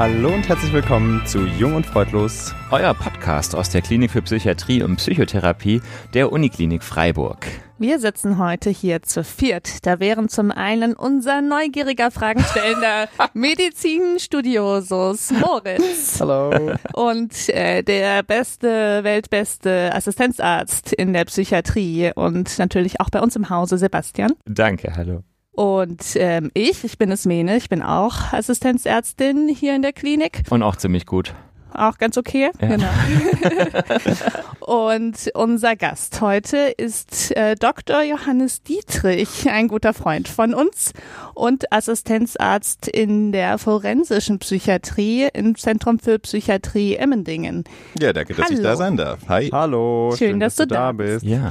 Hallo und herzlich willkommen zu Jung und Freudlos. Euer Podcast aus der Klinik für Psychiatrie und Psychotherapie der Uniklinik Freiburg. Wir sitzen heute hier zu viert. Da wären zum einen unser neugieriger Fragenstellender Medizinstudiosus Moritz. Hallo. Und äh, der beste, weltbeste Assistenzarzt in der Psychiatrie und natürlich auch bei uns im Hause Sebastian. Danke, hallo. Und ähm, ich, ich bin Esmene, ich bin auch Assistenzärztin hier in der Klinik. Und auch ziemlich gut. Auch ganz okay, Ja. genau. Und unser Gast heute ist äh, Dr. Johannes Dietrich, ein guter Freund von uns und Assistenzarzt in der forensischen Psychiatrie im Zentrum für Psychiatrie Emmendingen. Ja, danke, dass ich Hallo. da sein darf. Hi. Hallo. Schön, dass du da bist. Ja.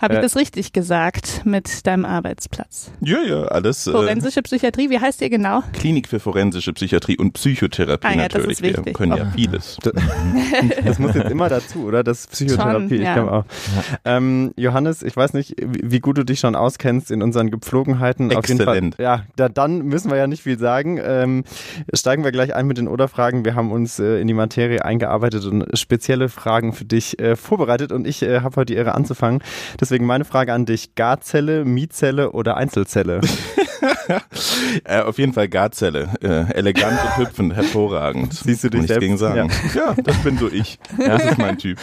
Habe ich Äh, das richtig gesagt mit deinem Arbeitsplatz? Ja, ja, alles. Äh, Forensische Psychiatrie, wie heißt ihr genau? Klinik für forensische Psychiatrie und Psychotherapie Ah ja, das natürlich. Wir können ja vieles. Das muss jetzt immer dazu, oder? Das ist Psychotherapie, Schon, ich ja. glaube auch. Ähm, Johannes, ich weiß nicht, wie gut du dich schon auskennst in unseren Gepflogenheiten. Auf jeden Exzellent. Fall, ja, da, dann müssen wir ja nicht viel sagen. Ähm, steigen wir gleich ein mit den Oder-Fragen. Wir haben uns äh, in die Materie eingearbeitet und spezielle Fragen für dich äh, vorbereitet und ich äh, habe heute die Ehre anzufangen. Deswegen meine Frage an dich. Garzelle, Mietzelle oder Einzelzelle? Äh, auf jeden Fall Garzelle. Äh, elegant und hüpfend, hervorragend. Siehst du dich Nichts selbst? gegen sagen. Ja. das bin so ich. Das ist mein Typ.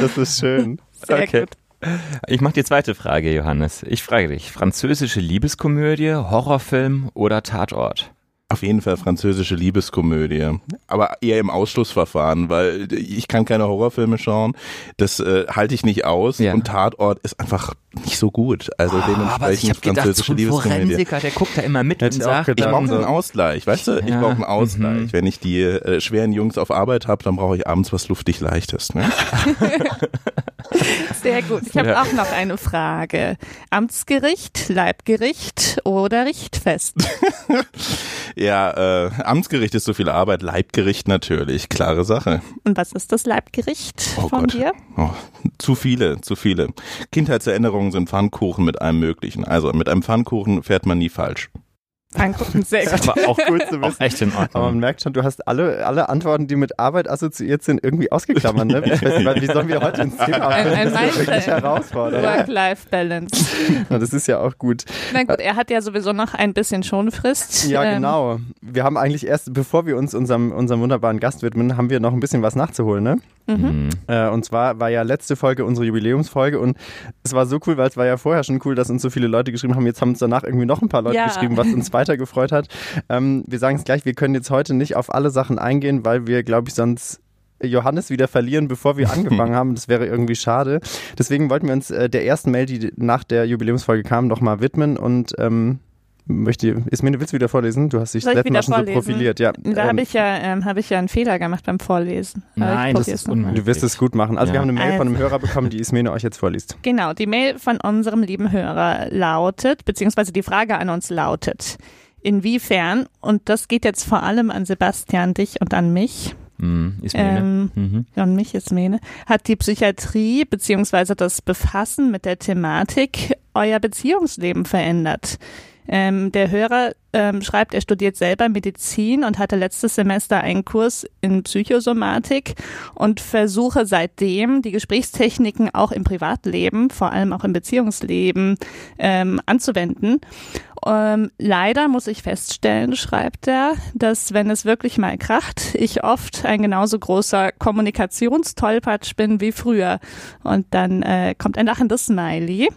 Das ist schön. Sehr Okay. gut. Ich mache die zweite Frage, Johannes. Ich frage dich, französische Liebeskomödie, Horrorfilm oder Tatort? Auf jeden Fall französische Liebeskomödie. Aber eher im Ausschlussverfahren, weil ich kann keine Horrorfilme schauen. Das äh, halte ich nicht aus. Ja. Und Tatort ist einfach nicht so gut. Also aber ich dementsprechend habe gedacht, französische so ein Liebeskomödie. Forensiker, der guckt da immer mit Hätte und ich sagt, Ich gedacht. brauche so. einen Ausgleich, weißt du? Ich Ja. brauche einen Ausgleich. Mhm. Wenn ich die äh, schweren Jungs auf Arbeit habe, dann brauche ich abends was luftig Leichtes. Ne? Sehr gut. Ich habe Ja. auch noch eine Frage. Amtsgericht, Leibgericht oder Richtfest? ja, äh, Amtsgericht ist so viel Arbeit, Leibgericht natürlich, klare Sache. Und was ist das Leibgericht Oh von Gott. dir? Oh, zu viele, zu viele. Kindheitserinnerungen sind Pfannkuchen mit allem Möglichen. Also mit einem Pfannkuchen fährt man nie falsch. Angucken, sehr gut. aber auch, Gut zu auch wissen. echt in Aber man Ordnung. merkt schon, du hast alle, alle Antworten, die mit Arbeit assoziiert sind, irgendwie ausgeklammert. Ne? Weiß nicht, wie sollen wir heute ins Thema Ein- ein Das ist ja wirklich herausfordernd. Work-Life-Balance. Ja, Das ist ja auch gut. Na gut, er hat ja sowieso noch ein bisschen Schonfrist. Ja, Ähm, genau. Wir haben eigentlich erst, bevor wir uns unserem, unserem wunderbaren Gast widmen, haben wir noch ein bisschen was nachzuholen. Ne? Mhm. Äh, und zwar war ja letzte Folge unsere Jubiläumsfolge und es war so cool, weil es war ja vorher schon cool, dass uns so viele Leute geschrieben haben. Jetzt haben uns danach irgendwie noch ein paar Leute Ja. geschrieben, was uns weiter gefreut hat. Ähm, wir sagen es gleich, wir können jetzt heute nicht auf alle Sachen eingehen, weil wir, glaube ich, sonst Johannes wieder verlieren, bevor wir angefangen haben. Das wäre irgendwie schade. Deswegen wollten wir uns äh, der ersten Mail, die nach der Jubiläumsfolge kam, noch mal widmen und ähm, möchte, Ismene, willst du wieder vorlesen? Du hast dich letztes Mal schon so profiliert. Ja, Da ähm, habe ich ja, ähm, habe ich ja einen Fehler gemacht beim Vorlesen. Aber Nein, das ist unmöglich. Du wirst es gut machen. Also Ja. wir haben eine Mail von einem Also. Hörer bekommen, die Ismene euch jetzt vorliest. Genau, die Mail von unserem lieben Hörer lautet, beziehungsweise die Frage an uns lautet, inwiefern, und das geht jetzt vor allem an Sebastian, dich und an mich, ne? ähm, mhm. an mich ist Mene, hat die Psychiatrie beziehungsweise das Befassen mit der Thematik euer Beziehungsleben verändert? Ähm, der Hörer ähm, schreibt, er studiert selber Medizin und hatte letztes Semester einen Kurs in Psychosomatik und versuche seitdem die Gesprächstechniken auch im Privatleben, vor allem auch im Beziehungsleben, ähm, anzuwenden. Ähm, leider muss ich feststellen, schreibt er, dass wenn es wirklich mal kracht, ich oft ein genauso großer Kommunikationstolpatsch bin wie früher. Und dann äh, kommt ein lachendes Smiley.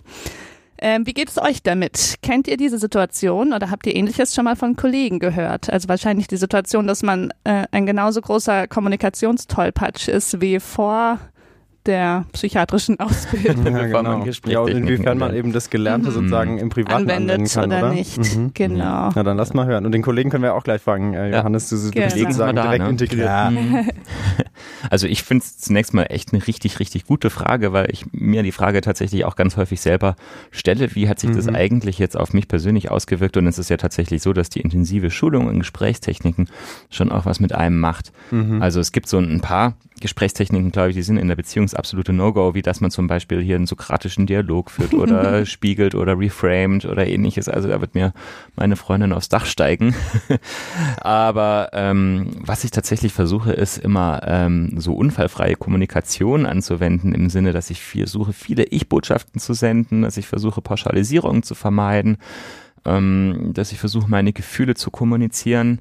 Ähm, wie geht es euch damit? Kennt ihr diese Situation oder habt ihr ähnliches schon mal von Kollegen gehört? Also wahrscheinlich die Situation, dass man äh, ein genauso großer Kommunikationstolpatsch ist wie vor der psychiatrischen Ausbildung. Man Gespräche Ja, und inwiefern man eben das Gelernte Mhm. sozusagen im Privaten anwenden Anwendet kann, oder oder? nicht. Mhm. Genau. Na, dann lass mal hören. Und den Kollegen können wir auch gleich fragen. Äh, Ja. Johannes, du, du bist sozusagen da, direkt ne? integriert. Ja. Also ich finde es zunächst mal echt eine richtig, richtig gute Frage, weil ich mir die Frage tatsächlich auch ganz häufig selber stelle, wie hat sich mhm. das eigentlich jetzt auf mich persönlich ausgewirkt? Und es ist ja tatsächlich so, dass die intensive Schulung in Gesprächstechniken schon auch was mit einem macht. Mhm. Also es gibt so ein paar Gesprächstechniken, glaube ich, die sind in der Beziehung absolute No-Go, wie dass man zum Beispiel hier einen sokratischen Dialog führt oder spiegelt oder reframed oder ähnliches. Also da wird mir meine Freundin aufs Dach steigen. Aber ähm, was ich tatsächlich versuche, ist immer ähm, so unfallfreie Kommunikation anzuwenden, im Sinne, dass ich versuche, viele Ich-Botschaften zu senden, dass ich versuche, Pauschalisierungen zu vermeiden, ähm, dass ich versuche, meine Gefühle zu kommunizieren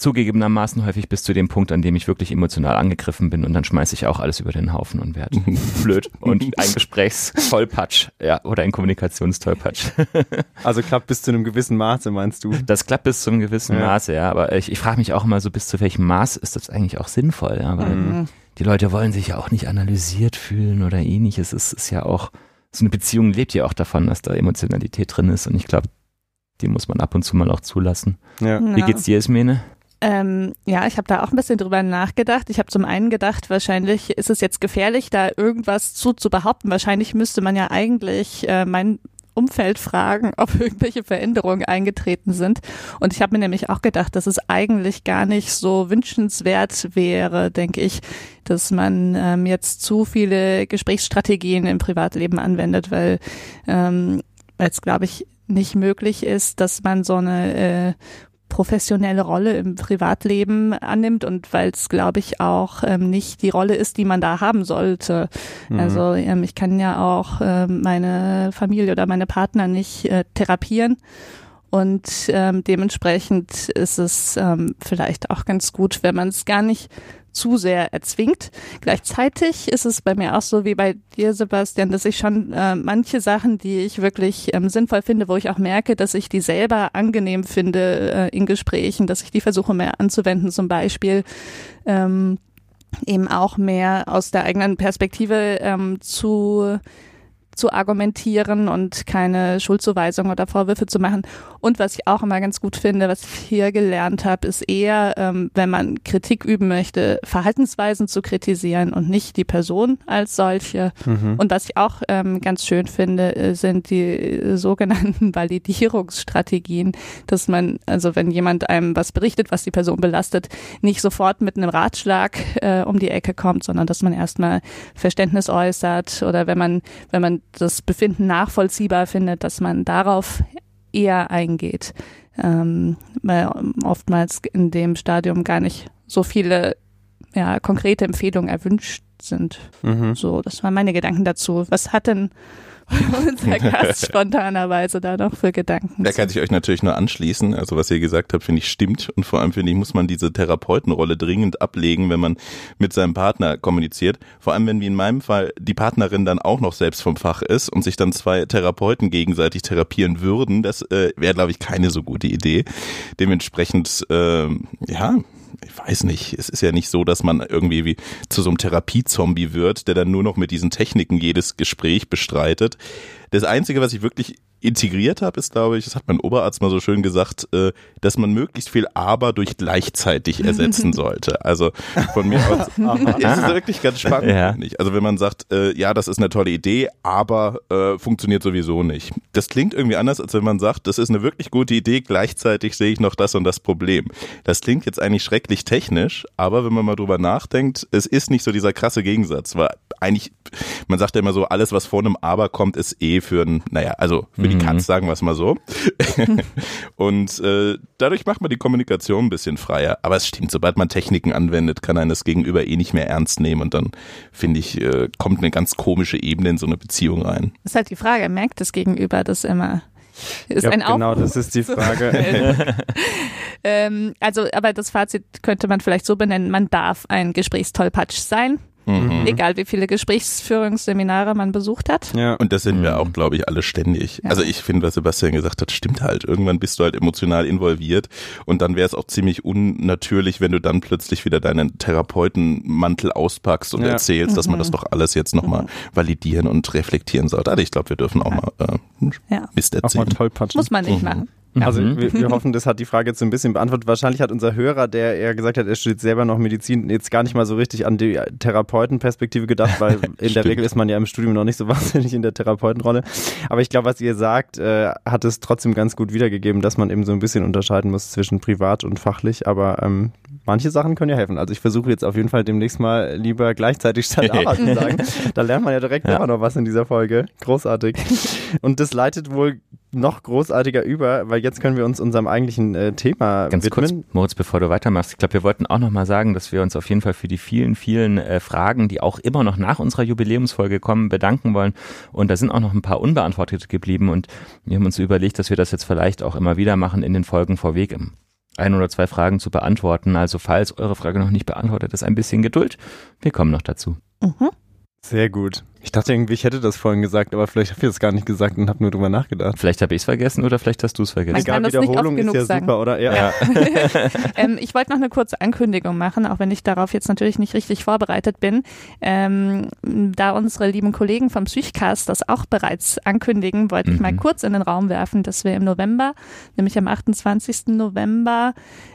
zugegebenermaßen häufig bis zu dem Punkt, an dem ich wirklich emotional angegriffen bin und dann schmeiße ich auch alles über den Haufen und werde blöd und ein Gesprächstollpatsch, ja, oder ein Kommunikationstollpatsch. also klappt bis zu einem gewissen Maße, meinst du? Das klappt bis zu einem gewissen ja. Maße, ja, aber ich, ich frage mich auch immer so, bis zu welchem Maß ist das eigentlich auch sinnvoll, ja, weil mhm. die Leute wollen sich ja auch nicht analysiert fühlen oder ähnliches. Es ist ja auch, so eine Beziehung lebt ja auch davon, dass da Emotionalität drin ist und ich glaube, die muss man ab und zu mal auch zulassen. Ja. Wie geht's dir, Ismene? Ähm, ja, ich habe da auch ein bisschen drüber nachgedacht. Ich habe zum einen gedacht, wahrscheinlich ist es jetzt gefährlich, da irgendwas zu, zu behaupten. Wahrscheinlich müsste man ja eigentlich äh, mein Umfeld fragen, ob irgendwelche Veränderungen eingetreten sind. Und ich habe mir nämlich auch gedacht, dass es eigentlich gar nicht so wünschenswert wäre, denke ich, dass man ähm, jetzt zu viele Gesprächsstrategien im Privatleben anwendet, weil ähm, es, glaube ich, nicht möglich ist, dass man so eine äh, professionelle Rolle im Privatleben annimmt und weil es, glaube ich, auch ähm, nicht die Rolle ist, die man da haben sollte. Mhm. Also ähm, ich kann ja auch ähm, meine Familie oder meine Partner nicht äh, therapieren. Und ähm, dementsprechend ist es ähm, vielleicht auch ganz gut, wenn man es gar nicht zu sehr erzwingt. Gleichzeitig ist es bei mir auch so wie bei dir, Sebastian, dass ich schon äh, manche Sachen, die ich wirklich ähm, sinnvoll finde, wo ich auch merke, dass ich die selber angenehm finde äh, in Gesprächen, dass ich die versuche mehr anzuwenden, zum Beispiel ähm, eben auch mehr aus der eigenen Perspektive ähm, zu zu argumentieren und keine Schuldzuweisung oder Vorwürfe zu machen. Und was ich auch immer ganz gut finde, was ich hier gelernt habe, ist eher, ähm, wenn man Kritik üben möchte, Verhaltensweisen zu kritisieren und nicht die Person als solche. Mhm. Und was ich auch ähm, ganz schön finde, äh, sind die sogenannten Validierungsstrategien, dass man, also wenn jemand einem was berichtet, was die Person belastet, nicht sofort mit einem Ratschlag äh, um die Ecke kommt, sondern dass man erstmal Verständnis äußert oder wenn man, wenn man das Befinden nachvollziehbar findet, dass man darauf eher eingeht, ähm, weil oftmals in dem Stadium gar nicht so viele ja, konkrete Empfehlungen erwünscht sind. Mhm. So, das waren meine Gedanken dazu. Was hat denn unser Gast spontanerweise da noch für Gedanken. Da kann ich euch natürlich nur anschließen. Also was ihr gesagt habt, finde ich stimmt. Und vor allem finde ich, muss man diese Therapeutenrolle dringend ablegen, wenn man mit seinem Partner kommuniziert. Vor allem, wenn wie in meinem Fall die Partnerin dann auch noch selbst vom Fach ist und sich dann zwei Therapeuten gegenseitig therapieren würden. Das äh, wäre, glaube ich, keine so gute Idee. Dementsprechend, äh, ja, ich weiß nicht, es ist ja nicht so, dass man irgendwie wie zu so einem Therapiezombie wird, der dann nur noch mit diesen Techniken jedes Gespräch bestreitet. Das Einzige, was ich wirklich integriert habe, ist, glaube ich, das hat mein Oberarzt mal so schön gesagt, äh, dass man möglichst viel aber durch gleichzeitig ersetzen sollte. Also von mir aus ist es wirklich ganz spannend. Ja. Also wenn man sagt, äh, ja, das ist eine tolle Idee, aber äh, funktioniert sowieso nicht. Das klingt irgendwie anders, als wenn man sagt, das ist eine wirklich gute Idee, gleichzeitig sehe ich noch das und das Problem. Das klingt jetzt eigentlich schrecklich technisch, aber wenn man mal drüber nachdenkt, es ist nicht so dieser krasse Gegensatz, weil eigentlich, man sagt ja immer so, alles, was vor einem Aber kommt, ist eh für ein, naja, also für für die Katz, mhm. sagen wir es mal so. und äh, dadurch macht man die Kommunikation ein bisschen freier. Aber es stimmt, sobald man Techniken anwendet, kann einen das Gegenüber eh nicht mehr ernst nehmen und dann, finde ich, äh, kommt eine ganz komische Ebene in so eine Beziehung rein. Das ist halt die Frage, merkt das Gegenüber das immer? Ist ja, ein genau, das ist die Frage. ähm, also, aber das Fazit könnte man vielleicht so benennen, man darf ein Gesprächstollpatsch sein. Mhm. Egal wie viele Gesprächsführungsseminare man besucht hat. Ja. Und das sind wir mhm. auch, glaube ich, alle ständig. Ja. Also ich finde, was Sebastian gesagt hat, stimmt halt. Irgendwann bist du halt emotional involviert und dann wäre es auch ziemlich unnatürlich, wenn du dann plötzlich wieder deinen Therapeutenmantel auspackst und ja. erzählst, dass man das mhm. doch alles jetzt nochmal mhm. validieren und reflektieren sollte. Also ich glaube, wir dürfen auch mal äh, ja. Mist erzählen. Muss man nicht mhm. machen. Also mhm. wir, wir, hoffen, das hat die Frage jetzt so ein bisschen beantwortet. Wahrscheinlich hat unser Hörer, der eher gesagt hat, er studiert selber noch Medizin, jetzt gar nicht mal so richtig an die Therapeutenperspektive gedacht, weil in der Regel ist man ja im Studium noch nicht so wahnsinnig in der Therapeutenrolle. Aber ich glaube, was ihr sagt, äh, hat es trotzdem ganz gut wiedergegeben, dass man eben so ein bisschen unterscheiden muss zwischen privat und fachlich. Aber ähm, manche Sachen können ja helfen. Also ich versuche jetzt auf jeden Fall demnächst mal lieber gleichzeitig statt aber zu sagen. Da lernt man ja direkt ja. immer noch was in dieser Folge. Großartig. Und das leitet wohl noch großartiger über, weil jetzt können wir uns unserem eigentlichen äh, Thema Ganz widmen. kurz, Moritz, bevor du weitermachst, ich glaube, wir wollten auch noch mal sagen, dass wir uns auf jeden Fall für die vielen, vielen äh, Fragen, die auch immer noch nach unserer Jubiläumsfolge kommen, bedanken wollen. Und da sind auch noch ein paar unbeantwortet geblieben und wir haben uns überlegt, dass wir das jetzt vielleicht auch immer wieder machen in den Folgen vorweg, ein oder zwei Fragen zu beantworten. Also falls eure Frage noch nicht beantwortet ist, ein bisschen Geduld. Wir kommen noch dazu. Mhm. Sehr gut. Ich dachte irgendwie, ich hätte das vorhin gesagt, aber vielleicht habe ich das gar nicht gesagt und habe nur drüber nachgedacht. Vielleicht habe ich es vergessen oder vielleicht hast du es vergessen. Man Egal, Wiederholung ist ja sagen. super, oder? Ja. ja. ähm, ich wollte noch eine kurze Ankündigung machen, auch wenn ich darauf jetzt natürlich nicht richtig vorbereitet bin. Ähm, da unsere lieben Kollegen vom Psychcast das auch bereits ankündigen, wollte mhm. ich mal mhm. kurz in den Raum werfen, dass wir im November, nämlich am 28. November,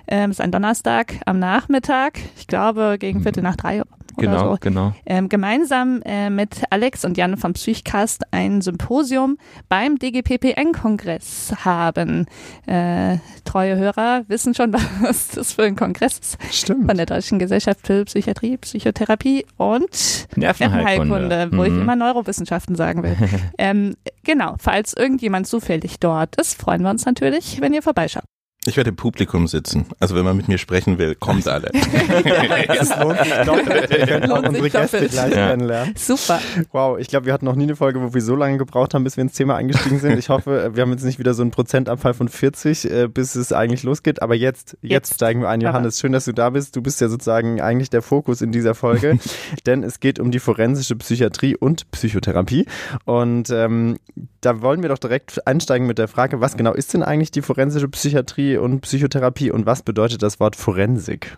ähm, ist ein Donnerstag am Nachmittag, ich glaube gegen mhm. Viertel nach drei genau, so, genau. Ähm, gemeinsam äh, mit Alex und Jan vom Psychcast ein Symposium beim DGPPN-Kongress haben. Äh, treue Hörer wissen schon, was das für ein Kongress ist. Stimmt. Von der Deutschen Gesellschaft für Psychiatrie, Psychotherapie und Nervenheilkunde, Nervenheilkunde wo mhm. ich immer Neurowissenschaften sagen will. ähm, genau, falls irgendjemand zufällig dort ist, freuen wir uns natürlich, wenn ihr vorbeischaut. Ich werde im Publikum sitzen. Also wenn man mit mir sprechen will, kommt alle. es lohnt sich doppelt. Wir können auch unsere Gäste gleich ja. kennenlernen. Super. Wow, ich glaube, wir hatten noch nie eine Folge, wo wir so lange gebraucht haben, bis wir ins Thema eingestiegen sind. Ich hoffe, wir haben jetzt nicht wieder so einen Prozentabfall von 40, äh, bis es eigentlich losgeht. Aber jetzt, jetzt, jetzt steigen wir ein. Johannes, schön, dass du da bist. Du bist ja sozusagen eigentlich der Fokus in dieser Folge, denn es geht um die forensische Psychiatrie und Psychotherapie. Und ähm, da wollen wir doch direkt einsteigen mit der Frage, was genau ist denn eigentlich die forensische Psychiatrie und Psychotherapie und was bedeutet das Wort Forensik?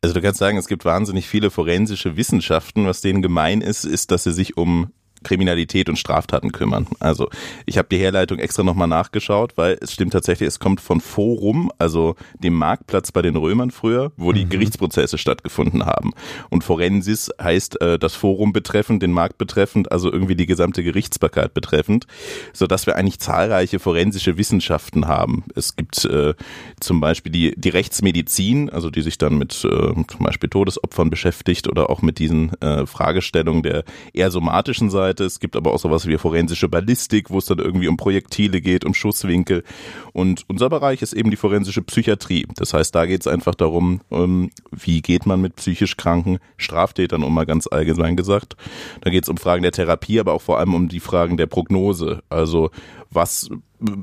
Also du kannst sagen, es gibt wahnsinnig viele forensische Wissenschaften. Was denen gemein ist, ist, dass sie sich um Kriminalität und Straftaten kümmern. Also ich habe die Herleitung extra nochmal nachgeschaut, weil es stimmt tatsächlich, es kommt von Forum, also dem Marktplatz bei den Römern früher, wo die mhm. Gerichtsprozesse stattgefunden haben. Und Forensis heißt äh, das Forum betreffend, den Markt betreffend, also irgendwie die gesamte Gerichtsbarkeit betreffend, so dass wir eigentlich zahlreiche forensische Wissenschaften haben. Es gibt äh, zum Beispiel die, die Rechtsmedizin, also die sich dann mit äh, zum Beispiel Todesopfern beschäftigt oder auch mit diesen äh, Fragestellungen der eher somatischen Seite Seite. Es gibt aber auch sowas wie forensische Ballistik, wo es dann irgendwie um Projektile geht, um Schusswinkel. Und unser Bereich ist eben die forensische Psychiatrie. Das heißt, da geht es einfach darum, ähm, wie geht man mit psychisch kranken Straftätern um, mal ganz allgemein gesagt. Da geht es um Fragen der Therapie, aber auch vor allem um die Fragen der Prognose. Also was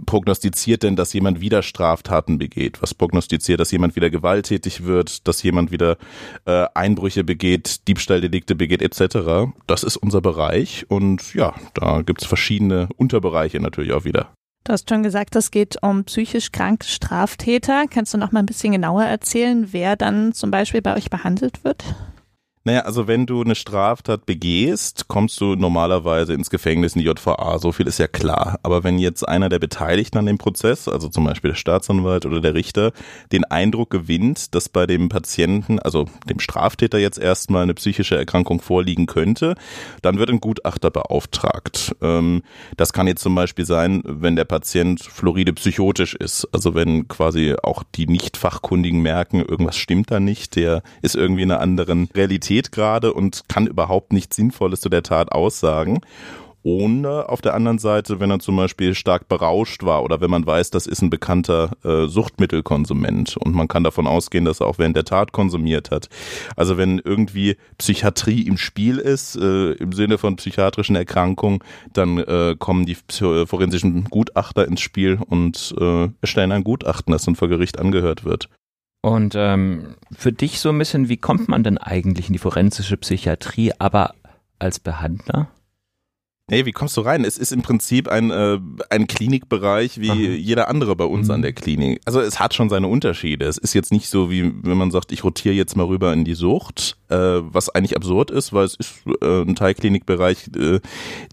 prognostiziert denn, dass jemand wieder Straftaten begeht? Was prognostiziert, dass jemand wieder gewalttätig wird, dass jemand wieder äh, Einbrüche begeht, Diebstahldelikte begeht, etc. Das ist unser Bereich und ja, da gibt's verschiedene Unterbereiche natürlich auch wieder. Du hast schon gesagt, es geht um psychisch kranke Straftäter. Kannst du noch mal ein bisschen genauer erzählen, wer dann zum Beispiel bei euch behandelt wird? Naja, also wenn du eine Straftat begehst, kommst du normalerweise ins Gefängnis in die JVA, so viel ist ja klar. Aber wenn jetzt einer der Beteiligten an dem Prozess, also zum Beispiel der Staatsanwalt oder der Richter, den Eindruck gewinnt, dass bei dem Patienten, also dem Straftäter jetzt erstmal eine psychische Erkrankung vorliegen könnte, dann wird ein Gutachter beauftragt. Ähm, das kann jetzt zum Beispiel sein, wenn der Patient floride psychotisch ist, also wenn quasi auch die Nicht-Fachkundigen merken, irgendwas stimmt da nicht, der ist irgendwie in einer anderen Realität Pubertät gerade und kann überhaupt nichts Sinnvolles zu der Tat aussagen. Ohne auf der anderen Seite, wenn er zum Beispiel stark berauscht war oder wenn man weiß, das ist ein bekannter äh, Suchtmittelkonsument und man kann davon ausgehen, dass er auch während der Tat konsumiert hat. Also wenn irgendwie Psychiatrie im Spiel ist, äh, im Sinne von psychiatrischen Erkrankungen, dann äh, kommen die forensischen Gutachter ins Spiel und äh, erstellen ein Gutachten, das dann vor Gericht angehört wird. Und ähm, für dich so ein bisschen, wie kommt man denn eigentlich in die forensische Psychiatrie, aber als Behandler? Nee, wie kommst du rein? Es ist im Prinzip ein, äh, ein Klinikbereich wie Aha. jeder andere bei uns mhm. an der Klinik. Also es hat schon seine Unterschiede. Es ist jetzt nicht so, wie wenn man sagt, ich rotiere jetzt mal rüber in die Sucht, äh, was eigentlich absurd ist, weil es ist äh, ein Teilklinikbereich, äh,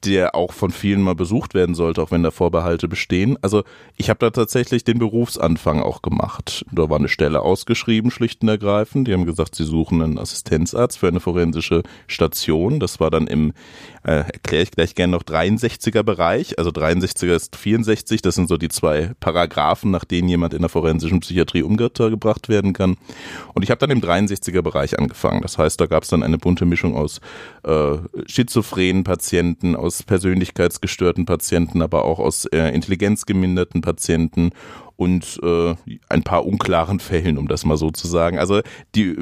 der auch von vielen mal besucht werden sollte, auch wenn da Vorbehalte bestehen. Also ich habe da tatsächlich den Berufsanfang auch gemacht. Da war eine Stelle ausgeschrieben, schlicht und ergreifend. Die haben gesagt, sie suchen einen Assistenzarzt für eine forensische Station. Das war dann im, äh, erkläre ich gleich gerne noch 63er Bereich. Also 63er ist 64, das sind so die zwei Paragraphen, nach denen jemand in der forensischen Psychiatrie umgebracht werden kann. Und ich habe dann im 63er Bereich angefangen. Das heißt, da gab es dann eine bunte Mischung aus äh, schizophrenen Patienten, aus persönlichkeitsgestörten Patienten, aber auch aus äh, intelligenzgeminderten Patienten und äh, ein paar unklaren Fällen, um das mal so zu sagen. Also die,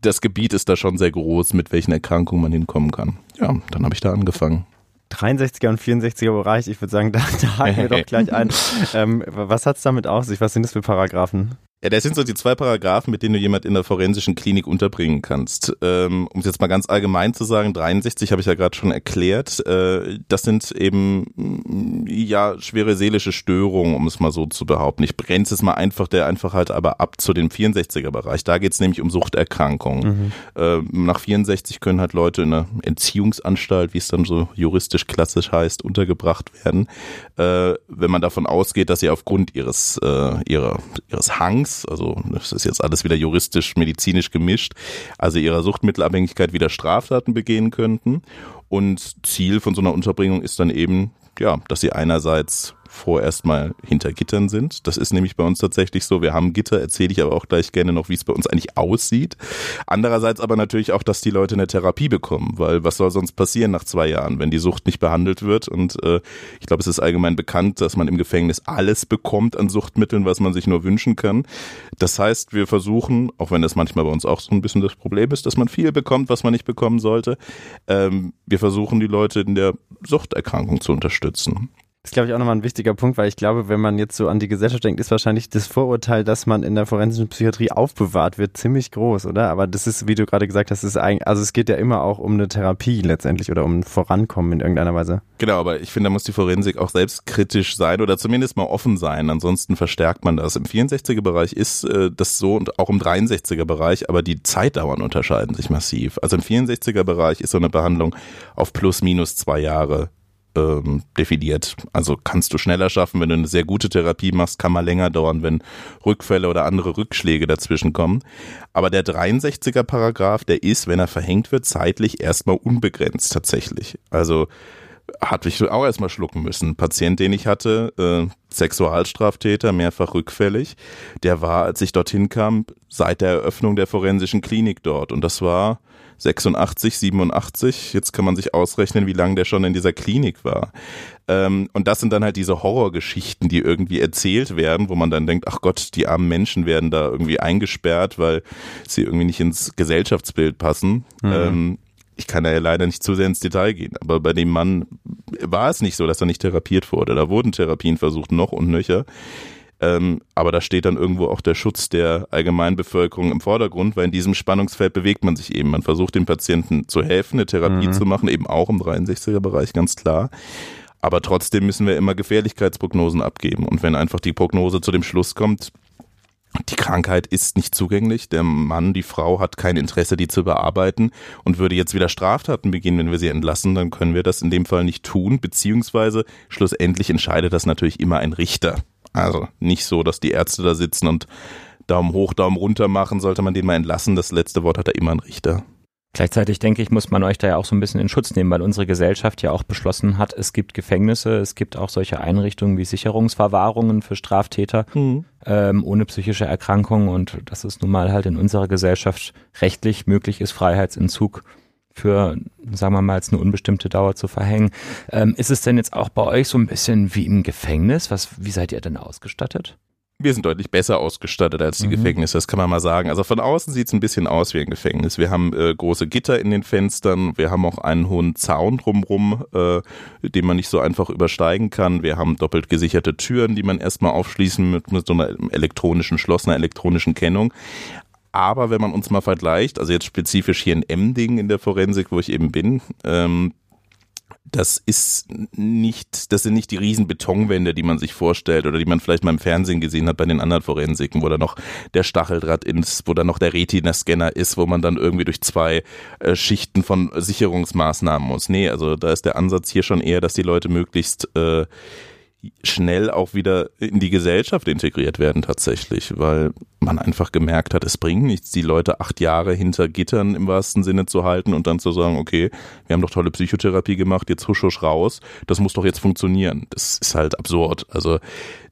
das Gebiet ist da schon sehr groß, mit welchen Erkrankungen man hinkommen kann. Ja, dann habe ich da angefangen. 63er und 64er Bereich, ich würde sagen, da, da haken wir doch gleich ein. Ähm, was hat es damit auf sich? Was sind das für Paragraphen? Ja, das sind so die zwei Paragraphen, mit denen du jemand in der forensischen Klinik unterbringen kannst. Ähm, um es jetzt mal ganz allgemein zu sagen, 63 habe ich ja gerade schon erklärt. Äh, das sind eben mm, ja schwere seelische Störungen, um es mal so zu behaupten. Ich grenze es mal einfach der Einfachheit aber ab zu dem 64er Bereich. Da geht es nämlich um Suchterkrankungen. Mhm. Äh, nach 64 können halt Leute in einer Entziehungsanstalt, wie es dann so juristisch klassisch heißt, untergebracht werden, äh, wenn man davon ausgeht, dass sie aufgrund ihres äh, ihrer ihres Hangs also das ist jetzt alles wieder juristisch, medizinisch gemischt, also ihrer Suchtmittelabhängigkeit wieder Straftaten begehen könnten. Und Ziel von so einer Unterbringung ist dann eben, ja, dass sie einerseits vorerst mal hinter Gittern sind. Das ist nämlich bei uns tatsächlich so. Wir haben Gitter, erzähle ich aber auch gleich gerne noch, wie es bei uns eigentlich aussieht. Andererseits aber natürlich auch, dass die Leute eine Therapie bekommen, weil was soll sonst passieren nach zwei Jahren, wenn die Sucht nicht behandelt wird? Und äh, ich glaube, es ist allgemein bekannt, dass man im Gefängnis alles bekommt an Suchtmitteln, was man sich nur wünschen kann. Das heißt, wir versuchen, auch wenn das manchmal bei uns auch so ein bisschen das Problem ist, dass man viel bekommt, was man nicht bekommen sollte, ähm, wir versuchen die Leute in der Suchterkrankung zu unterstützen. Das ist, glaube ich, auch nochmal ein wichtiger Punkt, weil ich glaube, wenn man jetzt so an die Gesellschaft denkt, ist wahrscheinlich das Vorurteil, dass man in der forensischen Psychiatrie aufbewahrt wird, ziemlich groß, oder? Aber das ist, wie du gerade gesagt hast, ist eigentlich, also es geht ja immer auch um eine Therapie letztendlich oder um ein Vorankommen in irgendeiner Weise. Genau, aber ich finde, da muss die Forensik auch selbstkritisch sein oder zumindest mal offen sein. Ansonsten verstärkt man das. Im 64er-Bereich ist äh, das so und auch im 63er-Bereich, aber die Zeitdauern unterscheiden sich massiv. Also im 64er-Bereich ist so eine Behandlung auf plus minus zwei Jahre ähm, definiert. Also kannst du schneller schaffen, wenn du eine sehr gute Therapie machst, kann mal länger dauern, wenn Rückfälle oder andere Rückschläge dazwischen kommen. Aber der 63er Paragraph, der ist, wenn er verhängt wird, zeitlich erstmal unbegrenzt tatsächlich. Also hatte ich auch erstmal schlucken müssen. Patient, den ich hatte, äh, Sexualstraftäter, mehrfach rückfällig, der war, als ich dorthin kam, seit der Eröffnung der forensischen Klinik dort. Und das war 86, 87. Jetzt kann man sich ausrechnen, wie lange der schon in dieser Klinik war. Ähm, und das sind dann halt diese Horrorgeschichten, die irgendwie erzählt werden, wo man dann denkt, ach Gott, die armen Menschen werden da irgendwie eingesperrt, weil sie irgendwie nicht ins Gesellschaftsbild passen. Mhm. Ähm, ich kann da ja leider nicht zu sehr ins Detail gehen, aber bei dem Mann war es nicht so, dass er nicht therapiert wurde. Da wurden Therapien versucht, noch und nöcher. Ähm, aber da steht dann irgendwo auch der Schutz der Allgemeinbevölkerung im Vordergrund, weil in diesem Spannungsfeld bewegt man sich eben. Man versucht dem Patienten zu helfen, eine Therapie mhm. zu machen, eben auch im 63er Bereich, ganz klar. Aber trotzdem müssen wir immer Gefährlichkeitsprognosen abgeben. Und wenn einfach die Prognose zu dem Schluss kommt, die Krankheit ist nicht zugänglich. Der Mann, die Frau hat kein Interesse, die zu bearbeiten und würde jetzt wieder Straftaten begehen, wenn wir sie entlassen, dann können wir das in dem Fall nicht tun, beziehungsweise schlussendlich entscheidet das natürlich immer ein Richter. Also nicht so, dass die Ärzte da sitzen und Daumen hoch, Daumen runter machen, sollte man den mal entlassen. Das letzte Wort hat da immer ein Richter. Gleichzeitig denke ich, muss man euch da ja auch so ein bisschen in Schutz nehmen, weil unsere Gesellschaft ja auch beschlossen hat, es gibt Gefängnisse, es gibt auch solche Einrichtungen wie Sicherungsverwahrungen für Straftäter mhm. ähm, ohne psychische Erkrankungen und dass es nun mal halt in unserer Gesellschaft rechtlich möglich ist, Freiheitsentzug für, sagen wir mal, jetzt eine unbestimmte Dauer zu verhängen. Ähm, ist es denn jetzt auch bei euch so ein bisschen wie im Gefängnis? Was, wie seid ihr denn ausgestattet? Wir sind deutlich besser ausgestattet als die mhm. Gefängnisse, das kann man mal sagen. Also von außen sieht es ein bisschen aus wie ein Gefängnis. Wir haben äh, große Gitter in den Fenstern, wir haben auch einen hohen Zaun drumrum, äh, den man nicht so einfach übersteigen kann. Wir haben doppelt gesicherte Türen, die man erstmal aufschließen mit, mit so einer elektronischen Schloss, einer elektronischen Kennung. Aber wenn man uns mal vergleicht, also jetzt spezifisch hier in Emding in der Forensik, wo ich eben bin, ähm, das ist nicht, das sind nicht die riesen Betonwände, die man sich vorstellt oder die man vielleicht mal im Fernsehen gesehen hat bei den anderen Forensiken, wo da noch der Stacheldraht ist, wo da noch der Retina-Scanner ist, wo man dann irgendwie durch zwei äh, Schichten von Sicherungsmaßnahmen muss. Nee, also da ist der Ansatz hier schon eher, dass die Leute möglichst äh, schnell auch wieder in die Gesellschaft integriert werden tatsächlich, weil man einfach gemerkt hat, es bringt nichts, die Leute acht Jahre hinter Gittern im wahrsten Sinne zu halten und dann zu sagen, okay, wir haben doch tolle Psychotherapie gemacht, jetzt husch husch raus, das muss doch jetzt funktionieren. Das ist halt absurd. Also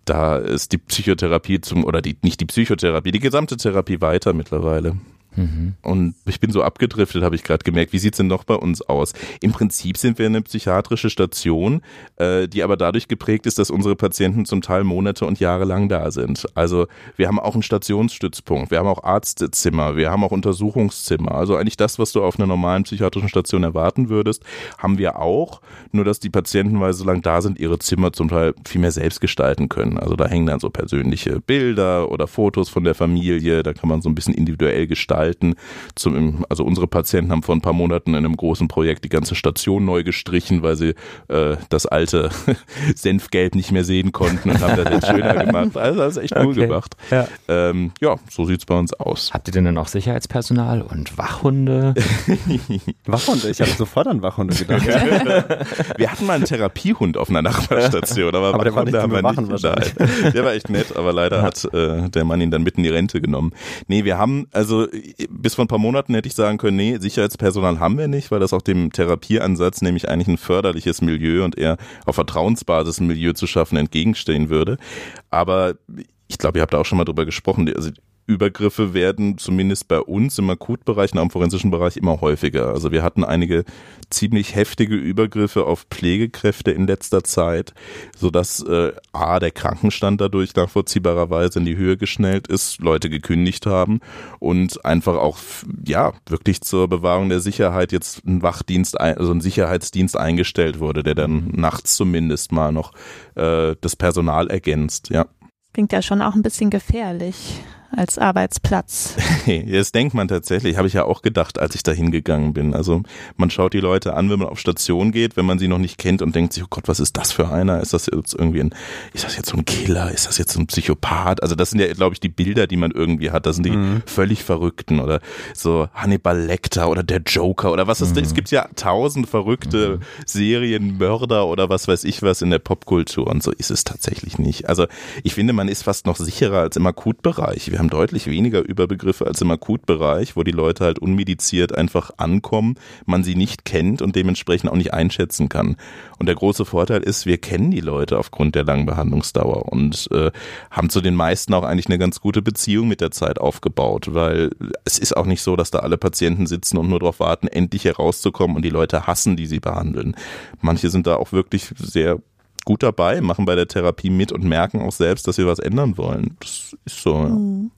da ist die Psychotherapie zum, oder die, nicht die Psychotherapie, die gesamte Therapie weiter mittlerweile. Mhm. Und ich bin so abgedriftet, habe ich gerade gemerkt. Wie sieht's denn noch bei uns aus? Im Prinzip sind wir eine psychiatrische Station, äh, die aber dadurch geprägt ist, dass unsere Patienten zum Teil Monate und Jahre lang da sind. Also wir haben auch einen Stationsstützpunkt, wir haben auch Arztzimmer, wir haben auch Untersuchungszimmer. Also eigentlich das, was du auf einer normalen psychiatrischen Station erwarten würdest, haben wir auch. Nur dass die Patienten, weil sie so lange da sind, ihre Zimmer zum Teil viel mehr selbst gestalten können. Also da hängen dann so persönliche Bilder oder Fotos von der Familie. Da kann man so ein bisschen individuell gestalten gestalten. Zum, also unsere Patienten haben vor ein paar Monaten in einem großen Projekt die ganze Station neu gestrichen, weil sie äh, das alte Senfgelb nicht mehr sehen konnten und haben das jetzt schöner gemacht. Also das ist echt cool okay. gemacht. Ja. Ähm, ja, so sieht's bei uns aus. Habt ihr denn dann auch Sicherheitspersonal und Wachhunde? Wachhunde? Ich habe sofort an Wachhunde gedacht. Wir hatten mal einen Therapiehund auf einer Nachbarstation, aber, aber der war nicht haben wir nicht wahrscheinlich. Der war echt nett, aber leider ja. hat äh, der Mann ihn dann mitten in die Rente genommen. Nee, wir haben, also bis vor ein paar Monaten hätte ich sagen können, nee, Sicherheitspersonal haben wir nicht, weil das auch dem Therapieansatz, nämlich eigentlich ein förderliches Milieu und eher auf Vertrauensbasis ein Milieu zu schaffen, entgegenstehen würde. Aber ich glaube, ihr habt da auch schon mal drüber gesprochen. Also Übergriffe werden zumindest bei uns im Akutbereich, im forensischen Bereich immer häufiger. Also wir hatten einige ziemlich heftige Übergriffe auf Pflegekräfte in letzter Zeit, sodass äh, A, der Krankenstand dadurch nachvollziehbarerweise in die Höhe geschnellt ist, Leute gekündigt haben und einfach auch, ja, wirklich zur Bewahrung der Sicherheit jetzt ein Wachdienst, also ein Sicherheitsdienst eingestellt wurde, der dann nachts zumindest mal noch äh, das Personal ergänzt, ja. Klingt ja schon auch ein bisschen gefährlich als Arbeitsplatz. das denkt man tatsächlich, habe ich ja auch gedacht, als ich da hingegangen bin. Also man schaut die Leute an, wenn man auf Station geht, wenn man sie noch nicht kennt und denkt sich, oh Gott, was ist das für einer? Ist das jetzt irgendwie ein, ist das jetzt so ein Killer? Ist das jetzt so ein Psychopath? Also das sind ja, glaube ich, die Bilder, die man irgendwie hat. Das sind die mhm. völlig Verrückten oder so Hannibal Lecter oder der Joker oder was ist mhm. das? Es gibt ja tausend verrückte mhm. Serienmörder oder was weiß ich was in der Popkultur und so ist es tatsächlich nicht. Also ich finde, man ist fast noch sicherer als im Akutbereich. Wir haben deutlich weniger Überbegriffe als im Akutbereich, wo die Leute halt unmediziert einfach ankommen, man sie nicht kennt und dementsprechend auch nicht einschätzen kann. Und der große Vorteil ist, wir kennen die Leute aufgrund der langen Behandlungsdauer und äh, haben zu den meisten auch eigentlich eine ganz gute Beziehung mit der Zeit aufgebaut, weil es ist auch nicht so, dass da alle Patienten sitzen und nur darauf warten, endlich herauszukommen und die Leute hassen, die sie behandeln. Manche sind da auch wirklich sehr gut dabei, machen bei der Therapie mit und merken auch selbst, dass sie was ändern wollen. Das ist so. Mhm.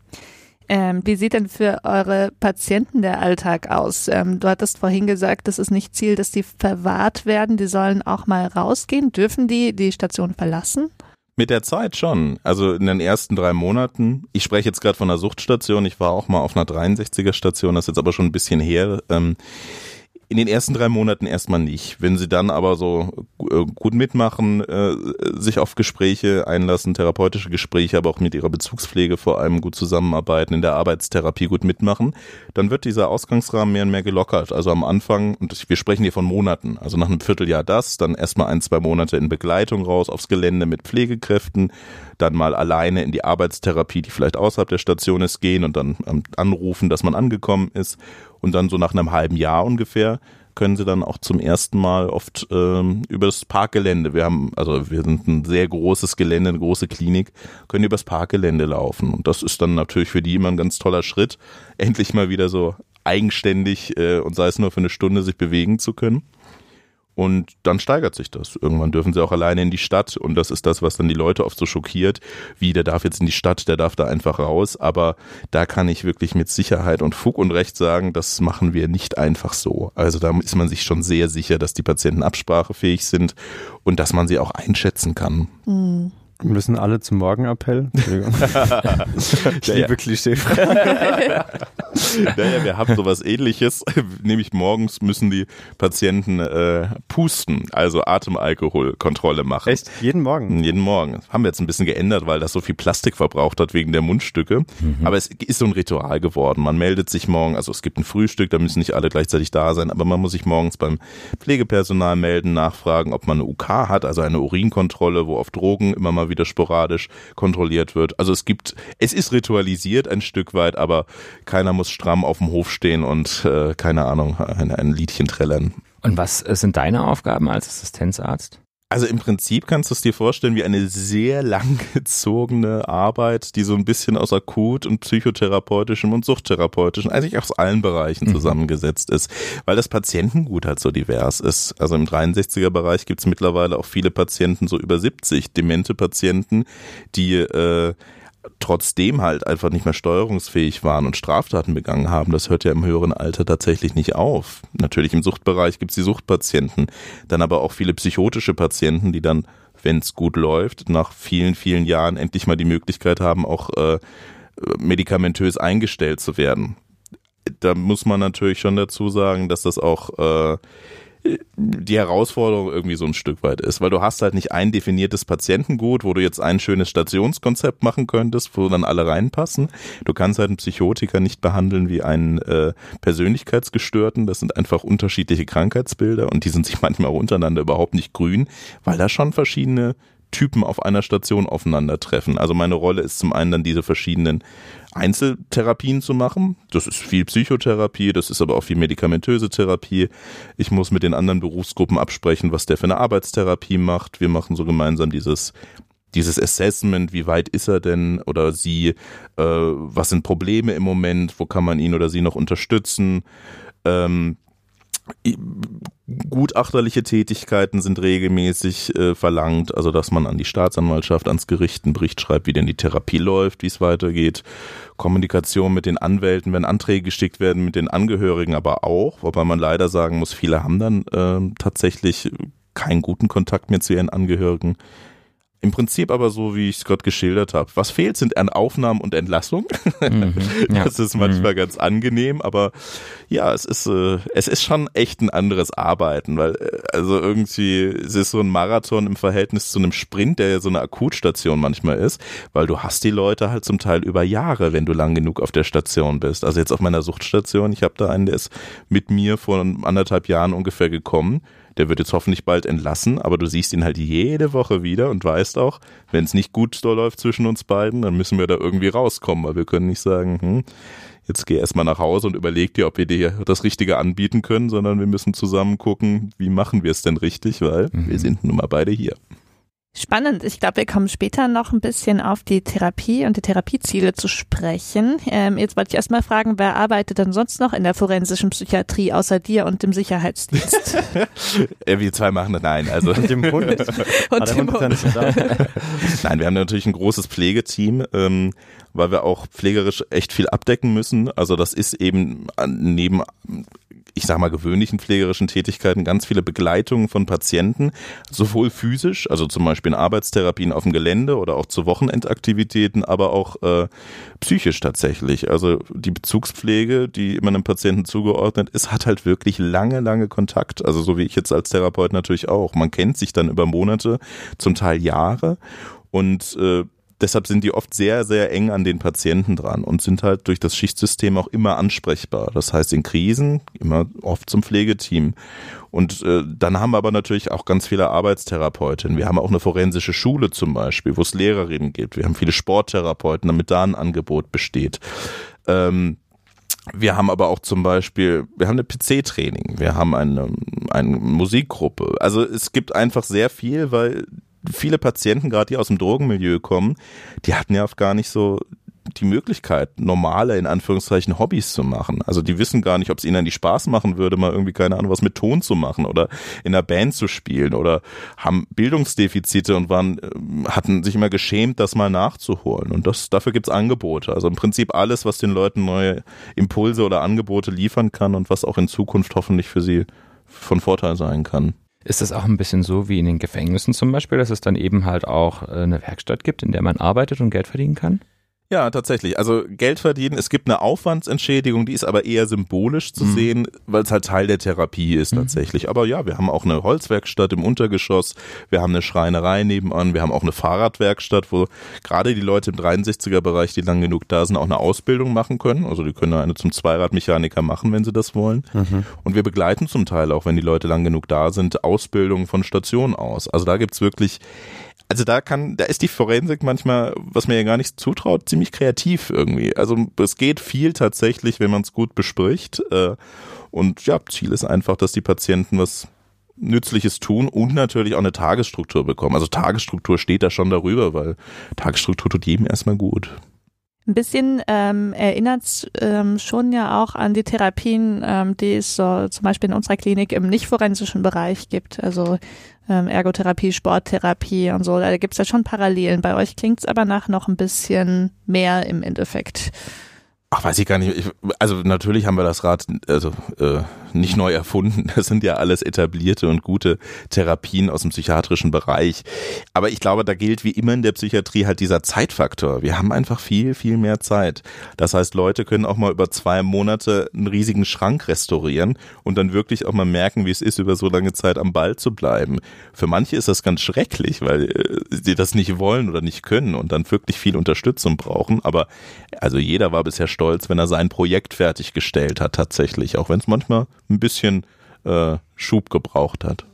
Ähm, wie sieht denn für eure Patienten der Alltag aus? Ähm, du hattest vorhin gesagt, das ist nicht Ziel, dass die verwahrt werden. Die sollen auch mal rausgehen. Dürfen die die Station verlassen? Mit der Zeit schon. Also in den ersten drei Monaten. Ich spreche jetzt gerade von einer Suchtstation. Ich war auch mal auf einer 63er Station. Das ist jetzt aber schon ein bisschen her. Ähm, in den ersten drei Monaten erstmal nicht. Wenn sie dann aber so äh, gut mitmachen, äh, sich auf Gespräche einlassen, therapeutische Gespräche, aber auch mit ihrer Bezugspflege vor allem gut zusammenarbeiten, in der Arbeitstherapie gut mitmachen, dann wird dieser Ausgangsrahmen mehr und mehr gelockert. Also am Anfang, und wir sprechen hier von Monaten, also nach einem Vierteljahr das, dann erstmal ein, zwei Monate in Begleitung raus aufs Gelände mit Pflegekräften, dann mal alleine in die Arbeitstherapie, die vielleicht außerhalb der Station ist, gehen und dann ähm, anrufen, dass man angekommen ist und dann so nach einem halben Jahr ungefähr können sie dann auch zum ersten Mal oft ähm, über das Parkgelände, wir haben, also wir sind ein sehr großes Gelände, eine große Klinik, können übers Parkgelände laufen. Und das ist dann natürlich für die immer ein ganz toller Schritt, endlich mal wieder so eigenständig äh, und sei es nur für eine Stunde sich bewegen zu können. Und dann steigert sich das. Irgendwann dürfen sie auch alleine in die Stadt und das ist das, was dann die Leute oft so schockiert. Wie, der darf jetzt in die Stadt, der darf da einfach raus. Aber da kann ich wirklich mit Sicherheit und Fug und Recht sagen, das machen wir nicht einfach so. Also da ist man sich schon sehr sicher, dass die Patienten absprachefähig sind und dass man sie auch einschätzen kann. Mhm. Müssen alle zum Morgenappell? Entschuldigung. ich liebe ja. Klischeefragen. naja, wir haben sowas ähnliches. Nämlich morgens müssen die Patienten äh, pusten, also Atemalkoholkontrolle machen. Echt? Jeden Morgen? Jeden Morgen. Das haben wir jetzt ein bisschen geändert, weil das so viel Plastik verbraucht hat wegen der Mundstücke. Mhm. Aber es ist so ein Ritual geworden. Man meldet sich morgen, also es gibt ein Frühstück, da müssen nicht alle gleichzeitig da sein, aber man muss sich morgens beim Pflegepersonal melden, nachfragen, ob man eine UK hat, also eine Urinkontrolle, wo auf Drogen immer mal wieder sporadisch kontrolliert wird. Also es gibt, es ist ritualisiert ein Stück weit, aber keiner muss stramm auf dem Hof stehen und äh, keine Ahnung, ein, ein Liedchen trällern. Und was sind deine Aufgaben als Assistenzarzt? Also im Prinzip kannst du es dir vorstellen wie eine sehr langgezogene Arbeit, die so ein bisschen aus akut und psychotherapeutischem und suchttherapeutischem, eigentlich aus allen Bereichen mhm. zusammengesetzt ist, weil das Patientengut halt so divers ist. Also im 63er Bereich gibt es mittlerweile auch viele Patienten, so über 70 demente Patienten, die äh, trotzdem halt einfach nicht mehr steuerungsfähig waren und Straftaten begangen haben. Das hört ja im höheren Alter tatsächlich nicht auf. Natürlich im Suchtbereich gibt es die Suchtpatienten, dann aber auch viele psychotische Patienten, die dann, wenn es gut läuft, nach vielen, vielen Jahren endlich mal die Möglichkeit haben, auch äh, medikamentös eingestellt zu werden. Da muss man natürlich schon dazu sagen, dass das auch äh, die Herausforderung irgendwie so ein Stück weit ist, weil du hast halt nicht ein definiertes Patientengut, wo du jetzt ein schönes Stationskonzept machen könntest, wo dann alle reinpassen. Du kannst halt einen Psychotiker nicht behandeln wie einen äh, Persönlichkeitsgestörten. Das sind einfach unterschiedliche Krankheitsbilder und die sind sich manchmal untereinander überhaupt nicht grün, weil da schon verschiedene Typen auf einer Station aufeinandertreffen. Also meine Rolle ist zum einen dann diese verschiedenen Einzeltherapien zu machen. Das ist viel Psychotherapie, das ist aber auch viel medikamentöse Therapie. Ich muss mit den anderen Berufsgruppen absprechen, was der für eine Arbeitstherapie macht. Wir machen so gemeinsam dieses dieses Assessment, wie weit ist er denn oder sie, äh, was sind Probleme im Moment, wo kann man ihn oder sie noch unterstützen. Ähm, Gutachterliche Tätigkeiten sind regelmäßig äh, verlangt, also dass man an die Staatsanwaltschaft, ans Gericht einen Bericht schreibt, wie denn die Therapie läuft, wie es weitergeht. Kommunikation mit den Anwälten, wenn Anträge geschickt werden, mit den Angehörigen aber auch, wobei man leider sagen muss, viele haben dann äh, tatsächlich keinen guten Kontakt mehr zu ihren Angehörigen. Im Prinzip aber so, wie ich es gerade geschildert habe. Was fehlt, sind an Aufnahmen und Entlassung. Mhm, ja. Das ist manchmal mhm. ganz angenehm, aber ja, es ist, äh, es ist schon echt ein anderes Arbeiten, weil äh, also irgendwie es ist so ein Marathon im Verhältnis zu einem Sprint, der ja so eine Akutstation manchmal ist, weil du hast die Leute halt zum Teil über Jahre, wenn du lang genug auf der Station bist. Also jetzt auf meiner Suchtstation, ich habe da einen, der ist mit mir vor anderthalb Jahren ungefähr gekommen der wird jetzt hoffentlich bald entlassen, aber du siehst ihn halt jede Woche wieder und weißt auch, wenn es nicht gut so läuft zwischen uns beiden, dann müssen wir da irgendwie rauskommen, weil wir können nicht sagen, hm, jetzt geh erstmal nach Hause und überleg dir, ob wir dir das Richtige anbieten können, sondern wir müssen zusammen gucken, wie machen wir es denn richtig, weil mhm. wir sind nun mal beide hier. Spannend. Ich glaube, wir kommen später noch ein bisschen auf die Therapie und die Therapieziele zu sprechen. Ähm, jetzt wollte ich erstmal fragen, wer arbeitet denn sonst noch in der forensischen Psychiatrie außer dir und dem Sicherheitsdienst? ja, wir zwei machen das. Nein, also. Und dem Hund. und dem Hund. Nein, wir haben natürlich ein großes Pflegeteam, ähm, weil wir auch pflegerisch echt viel abdecken müssen. Also das ist eben neben ich sag mal, gewöhnlichen pflegerischen Tätigkeiten ganz viele Begleitungen von Patienten, sowohl physisch, also zum Beispiel in Arbeitstherapien auf dem Gelände oder auch zu Wochenendaktivitäten, aber auch äh, psychisch tatsächlich. Also die Bezugspflege, die immer einem Patienten zugeordnet ist, hat halt wirklich lange, lange Kontakt. Also so wie ich jetzt als Therapeut natürlich auch. Man kennt sich dann über Monate, zum Teil Jahre und äh, deshalb sind die oft sehr, sehr eng an den Patienten dran und sind halt durch das Schichtsystem auch immer ansprechbar. Das heißt, in Krisen immer oft zum Pflegeteam. Und äh, dann haben wir aber natürlich auch ganz viele Arbeitstherapeutinnen. Wir haben auch eine forensische Schule zum Beispiel, wo es Lehrerinnen gibt. Wir haben viele Sporttherapeuten, damit da ein Angebot besteht. Ähm, wir haben aber auch zum Beispiel, wir haben eine PC-Training, wir haben eine, eine Musikgruppe. Also es gibt einfach sehr viel, weil viele Patienten, gerade die aus dem Drogenmilieu kommen, die hatten ja oft gar nicht so die Möglichkeit, normale, in Anführungszeichen, Hobbys zu machen. Also die wissen gar nicht, ob es ihnen eigentlich Spaß machen würde, mal irgendwie, keine Ahnung, was mit Ton zu machen oder in einer Band zu spielen oder haben Bildungsdefizite und waren, äh, hatten sich immer geschämt, das mal nachzuholen. Und das, dafür gibt's Angebote. Also im Prinzip alles, was den Leuten neue Impulse oder Angebote liefern kann und was auch in Zukunft hoffentlich für sie von Vorteil sein kann. Ist das auch ein bisschen so wie in den Gefängnissen zum Beispiel, dass es dann eben halt auch äh, eine Werkstatt gibt, in der man arbeitet und Geld verdienen kann? Ja, tatsächlich. Also Geld verdienen, es gibt eine Aufwandsentschädigung, die ist aber eher symbolisch zu mhm. sehen, weil es halt Teil der Therapie ist mhm. tatsächlich. Aber ja, wir haben auch eine Holzwerkstatt im Untergeschoss, wir haben eine Schreinerei nebenan, wir haben auch eine Fahrradwerkstatt, wo gerade die Leute im 63er Bereich, die lang genug da sind, auch eine Ausbildung machen können. Also die können eine zum Zweiradmechaniker machen, wenn sie das wollen. Mhm. Und wir begleiten zum Teil auch, wenn die Leute lang genug da sind, Ausbildung von Stationen aus. Also da gibt's wirklich also da kann, da ist die Forensik manchmal, was mir ja gar nicht zutraut, ziemlich kreativ irgendwie. Also es geht viel tatsächlich, wenn man es gut bespricht. Äh, und ja, Ziel ist einfach, dass die Patienten was Nützliches tun und natürlich auch eine Tagesstruktur bekommen. Also Tagesstruktur steht da schon darüber, weil Tagesstruktur tut jedem erstmal gut. Ein bisschen ähm, erinnert ähm, schon ja auch an die Therapien, ähm, die es so zum Beispiel in unserer Klinik im nicht forensischen Bereich gibt. Also ähm, Ergotherapie, Sporttherapie und so. Da gibt's ja schon Parallelen. Bei euch klingt's aber nach noch ein bisschen mehr im Endeffekt. Ach, weiß ich gar nicht. Ich, also natürlich haben wir das Rad also äh, nicht neu erfunden. Das sind ja alles etablierte und gute Therapien aus dem psychiatrischen Bereich. Aber ich glaube, da gilt wie immer in der Psychiatrie halt dieser Zeitfaktor. Wir haben einfach viel, viel mehr Zeit. Das heißt, Leute können auch mal über zwei Monate einen riesigen Schrank restaurieren und dann wirklich auch mal merken, wie es ist, über so lange Zeit am Ball zu bleiben. Für manche ist das ganz schrecklich, weil äh, sie das nicht wollen oder nicht können und dann wirklich viel Unterstützung brauchen. Aber also jeder war bisher stolz, wenn er sein Projekt fertiggestellt hat tatsächlich, auch wenn es manchmal ein bisschen äh, Schub gebraucht hat.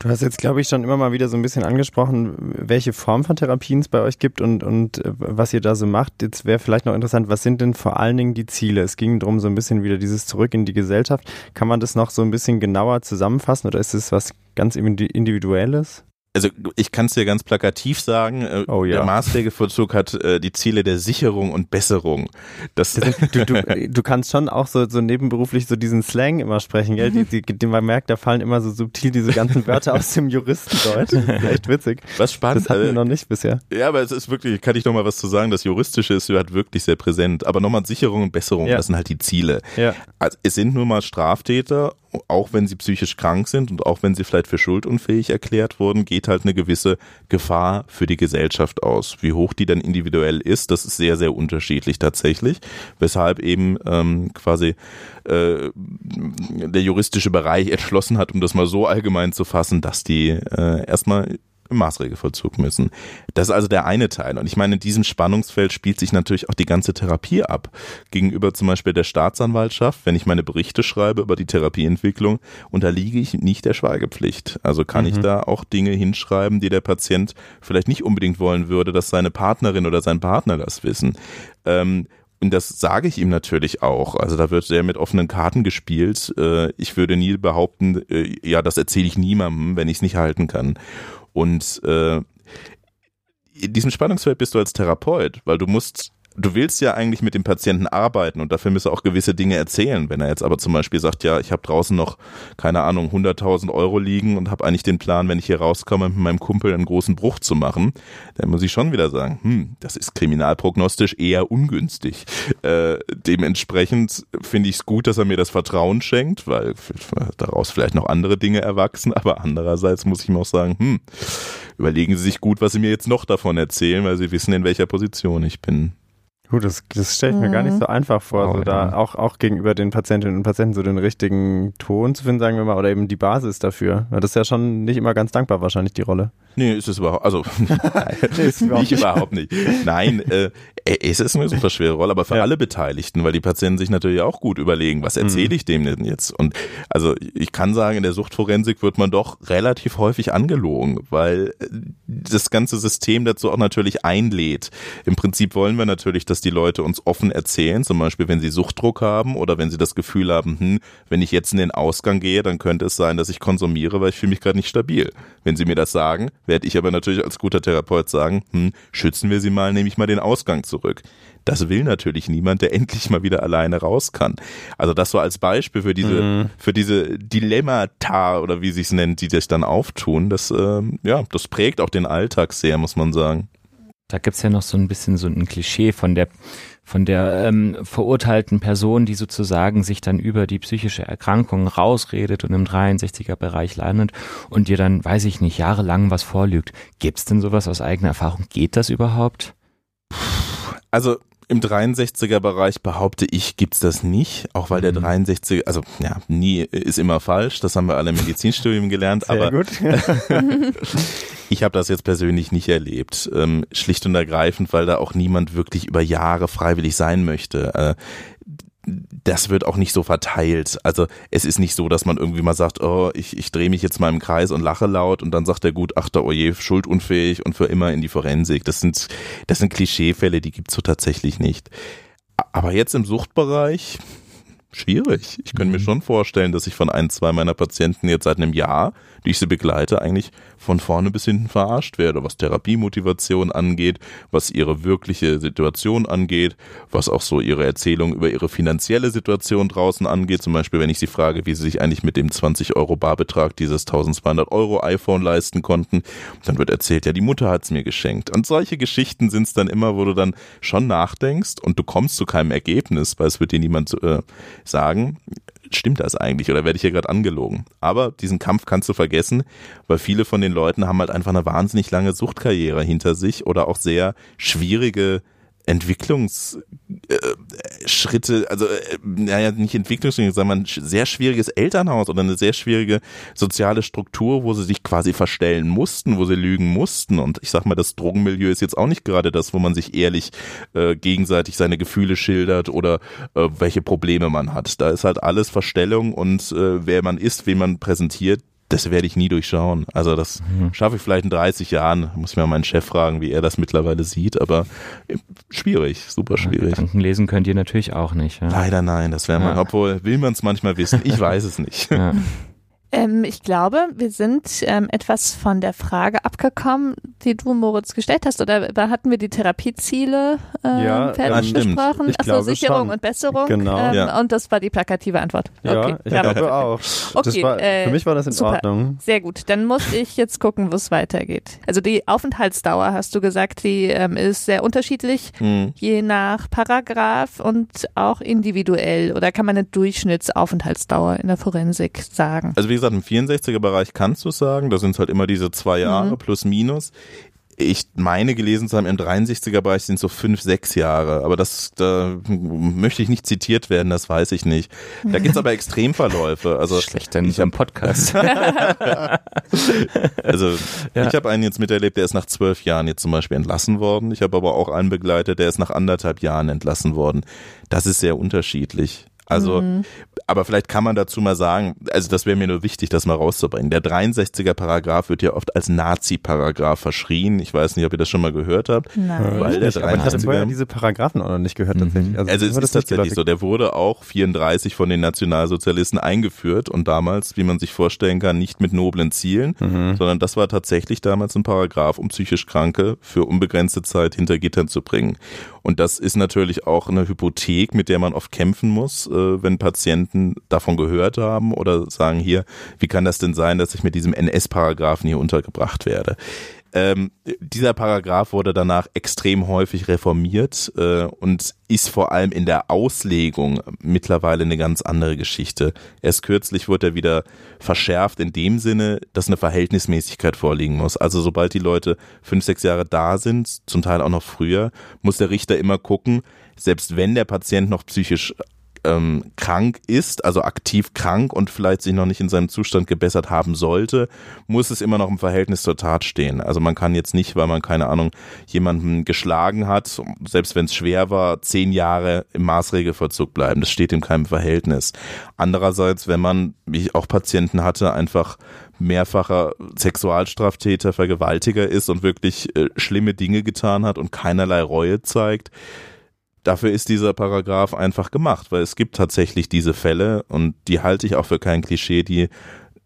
Du hast jetzt, glaube ich, schon immer mal wieder so ein bisschen angesprochen, welche Form von Therapien es bei euch gibt und, und äh, was ihr da so macht. Jetzt wäre vielleicht noch interessant, was sind denn vor allen Dingen die Ziele? Es ging darum, so ein bisschen wieder dieses Zurück in die Gesellschaft. Kann man das noch so ein bisschen genauer zusammenfassen oder ist es was ganz Individuelles? Also ich kann es dir ganz plakativ sagen, äh, oh, ja. der Maßregelvollzug hat äh, die Ziele der Sicherung und Besserung. Das du, du, du kannst schon auch so, so nebenberuflich so diesen Slang immer sprechen, gell? Die, die, die, man merkt, da fallen immer so subtil diese ganzen Wörter aus dem Juristendeutsch. echt witzig. Was spannend. Das hatten wir äh, noch nicht bisher. Ja, aber es ist wirklich, kann ich noch mal was zu sagen, das Juristische ist halt wirklich sehr präsent. Aber nochmal Sicherung und Besserung, ja. das sind halt die Ziele. Ja. Also es sind nun mal Straftäter auch wenn sie psychisch krank sind und auch wenn sie vielleicht für schuldunfähig erklärt wurden, geht halt eine gewisse Gefahr für die Gesellschaft aus. Wie hoch die dann individuell ist, das ist sehr, sehr unterschiedlich tatsächlich, weshalb eben ähm, quasi äh, der juristische Bereich entschlossen hat, um das mal so allgemein zu fassen, dass die äh, erstmal im Maßregelvollzug müssen. Das ist also der eine Teil. Und ich meine, in diesem Spannungsfeld spielt sich natürlich auch die ganze Therapie ab. Gegenüber zum Beispiel der Staatsanwaltschaft, wenn ich meine Berichte schreibe über die Therapieentwicklung, unterliege ich nicht der Schweigepflicht. Also kann mhm. ich da auch Dinge hinschreiben, die der Patient vielleicht nicht unbedingt wollen würde, dass seine Partnerin oder sein Partner das wissen. Ähm, und das sage ich ihm natürlich auch. Also da wird sehr mit offenen Karten gespielt. Äh, ich würde nie behaupten, äh, ja, das erzähle ich niemandem, wenn ich es nicht halten kann. Und äh, in diesem Spannungsfeld bist du als Therapeut, weil du musst du willst ja eigentlich mit dem Patienten arbeiten und dafür müsste auch gewisse Dinge erzählen. Wenn er jetzt aber zum Beispiel sagt, ja, ich habe draußen noch, keine Ahnung, 100.000 Euro liegen und habe eigentlich den Plan, wenn ich hier rauskomme, mit meinem Kumpel einen großen Bruch zu machen, dann muss ich schon wieder sagen, hm, das ist kriminalprognostisch eher ungünstig. Äh, dementsprechend finde ich es gut, dass er mir das Vertrauen schenkt, weil daraus vielleicht noch andere Dinge erwachsen, aber andererseits muss ich ihm auch sagen, hm, überlegen Sie sich gut, was Sie mir jetzt noch davon erzählen, weil Sie wissen, in welcher Position ich bin. Gut, das, das stelle ich mir mhm. gar nicht mhm. so einfach vor, oh, so ja. da auch, auch gegenüber den Patientinnen und Patienten so den richtigen Ton zu finden, sagen wir mal, oder eben die Basis dafür. Das ist ja schon nicht immer ganz dankbar wahrscheinlich, die Rolle. Nee, ist es überhaupt, also nee, ist überhaupt nicht, überhaupt nicht. Nein, äh, es ist eine super schwere Rolle, aber für ja. alle Beteiligten, weil die Patienten sich natürlich auch gut überlegen, was erzähle mhm. ich dem denn jetzt? Und also ich kann sagen, in der Suchtforensik wird man doch relativ häufig angelogen, weil das ganze System dazu auch natürlich einlädt. Im Prinzip wollen wir natürlich, dass die Leute uns offen erzählen, zum Beispiel wenn sie Suchtdruck haben oder wenn sie das Gefühl haben, hm, wenn ich jetzt in den Ausgang gehe, dann könnte es sein, dass ich konsumiere, weil ich fühle mich gerade nicht stabil. Wenn sie mir das sagen, werde ich aber natürlich als guter Therapeut sagen, hm, schützen wir sie mal, nehme ich mal den Ausgang zurück. Das will natürlich niemand, der endlich mal wieder alleine raus kann. Also das so als Beispiel für diese, mhm. für diese Dilemmata oder wie sie es nennt, die sich dann auftun, das, äh, ja, das prägt auch den Alltag sehr, muss man sagen. Da gibt's ja noch so ein bisschen so ein Klischee von der von der ähm, verurteilten Person, die sozusagen sich dann über die psychische Erkrankung rausredet und im 63er Bereich landet und dir dann, weiß ich nicht, jahrelang was vorlügt. Gibt's denn sowas aus eigener Erfahrung? Geht das überhaupt? Also im 63er Bereich behaupte ich, gibt's das nicht, auch weil der 63er, also ja, nie ist immer falsch, das haben wir alle im Medizinstudium gelernt, Sehr aber gut. ich habe das jetzt persönlich nicht erlebt, ähm, schlicht und ergreifend, weil da auch niemand wirklich über Jahre freiwillig sein möchte. Äh, das wird auch nicht so verteilt. Also es ist nicht so, dass man irgendwie mal sagt, oh, ich, ich drehe mich jetzt mal im Kreis und lache laut und dann sagt der Gutachter, oh je, schuldunfähig und für immer in die Forensik. Das sind, das sind Klischeefälle, die gibt's so tatsächlich nicht. Aber jetzt im Suchtbereich, schwierig. Ich könnte mir schon vorstellen, dass ich von ein, zwei meiner Patienten jetzt seit einem Jahr, die ich sie begleite, eigentlich von vorne bis hinten verarscht werde, was Therapiemotivation angeht, was ihre wirkliche Situation angeht, was auch so ihre Erzählung über ihre finanzielle Situation draußen angeht. Zum Beispiel, wenn ich sie frage, wie sie sich eigentlich mit dem 20 Euro Barbetrag dieses 1200 Euro iPhone leisten konnten, dann wird erzählt, ja, die Mutter hat's mir geschenkt. Und solche Geschichten sind's dann immer, wo du dann schon nachdenkst und du kommst zu keinem Ergebnis, weil es wird dir niemand äh, sagen, stimmt das eigentlich oder werde ich hier gerade angelogen? Aber diesen Kampf kannst du vergessen, weil viele von den Leuten haben halt einfach eine wahnsinnig lange Suchtkarriere hinter sich oder auch sehr schwierige Entwicklungsschritte, also äh, naja, nicht Entwicklungsschritte, sondern ein sehr schwieriges Elternhaus oder eine sehr schwierige soziale Struktur, wo sie sich quasi verstellen mussten, wo sie lügen mussten. Und ich sag mal, das Drogenmilieu ist jetzt auch nicht gerade das, wo man sich ehrlich äh, gegenseitig seine Gefühle schildert oder äh, welche Probleme man hat. Da ist halt alles Verstellung und äh, wer man ist, wen man präsentiert, das werde ich nie durchschauen. Also das Mhm. schaffe ich vielleicht in 30 Jahren. Muss ich mal meinen Chef fragen, wie er das mittlerweile sieht. Aber äh, schwierig, super schwierig. Gedanken lesen könnt ihr natürlich auch nicht. Ja. Leider nein, das wäre man, Ja. obwohl will man es manchmal wissen. Ich weiß es nicht. Ja. Ähm, ich glaube, wir sind ähm, etwas von der Frage abgekommen, die du, Moritz, gestellt hast. Oder da hatten wir die Therapieziele ähm, Ja, fertig stimmt. besprochen? Ich Achso, Sicherung schon. und Besserung. Genau. Ähm, Ja. Und das war die plakative Antwort. Ja, okay, ich ja, glaube auch. Okay, war, äh, für mich war das in super. Ordnung. Sehr gut, dann muss ich jetzt gucken, wo es weitergeht. Also die Aufenthaltsdauer, hast du gesagt, die ähm, ist sehr unterschiedlich, Hm. je nach Paragraph und auch individuell. Oder kann man eine Durchschnittsaufenthaltsdauer in der Forensik sagen? Also wie gesagt, im 64er Bereich kannst du es sagen, da sind es halt immer diese zwei Jahre Mhm. plus minus. Ich meine gelesen zu haben, im 63er Bereich sind es so fünf, sechs Jahre, aber das da möchte ich nicht zitiert werden, das weiß ich nicht. Da gibt's aber Extremverläufe. Also Schlecht in unserem Podcast. Also Ja. ich habe einen jetzt miterlebt, der ist nach zwölf Jahren jetzt zum Beispiel entlassen worden. Ich habe aber auch einen begleitet, der ist nach anderthalb Jahren entlassen worden. Das ist sehr unterschiedlich. Also, aber vielleicht kann man dazu mal sagen, also das wäre mir nur wichtig, das mal rauszubringen. Der 63er Paragraph wird ja oft als Nazi-Paragraph verschrien. Ich weiß nicht, ob ihr das schon mal gehört habt. Nein. Weil der Aber ich hatte 63er vorher diese Paragraphen auch noch nicht gehört tatsächlich. also mir es ist tatsächlich so, der wurde auch 34 von den Nationalsozialisten eingeführt und damals, wie man sich vorstellen kann, nicht mit noblen Zielen, Mhm. sondern das war tatsächlich damals ein Paragraph, um psychisch Kranke für unbegrenzte Zeit hinter Gittern zu bringen. Und das ist natürlich auch eine Hypothek, mit der man oft kämpfen muss, äh, wenn Patienten davon gehört haben oder sagen hier, wie kann das denn sein, dass ich mit diesem NS-Paragraphen hier untergebracht werde? Ähm, dieser Paragraph wurde danach extrem häufig reformiert äh, und ist vor allem in der Auslegung mittlerweile eine ganz andere Geschichte. Erst kürzlich wurde er wieder verschärft in dem Sinne, dass eine Verhältnismäßigkeit vorliegen muss. Also sobald die Leute fünf, sechs Jahre da sind, zum Teil auch noch früher, muss der Richter immer gucken, selbst wenn der Patient noch psychisch ähm, krank ist, also aktiv krank und vielleicht sich noch nicht in seinem Zustand gebessert haben sollte, muss es immer noch im Verhältnis zur Tat stehen. Also man kann jetzt nicht, weil man keine Ahnung jemanden geschlagen hat, selbst wenn es schwer war, zehn Jahre im Maßregelvollzug bleiben. Das steht in keinem Verhältnis. Andererseits, wenn man, wie ich auch Patienten hatte, einfach mehrfacher Sexualstraftäter, Vergewaltiger ist und wirklich äh, schlimme Dinge getan hat und keinerlei Reue zeigt, dafür ist dieser Paragraph einfach gemacht, weil es gibt tatsächlich diese Fälle und die halte ich auch für kein Klischee, die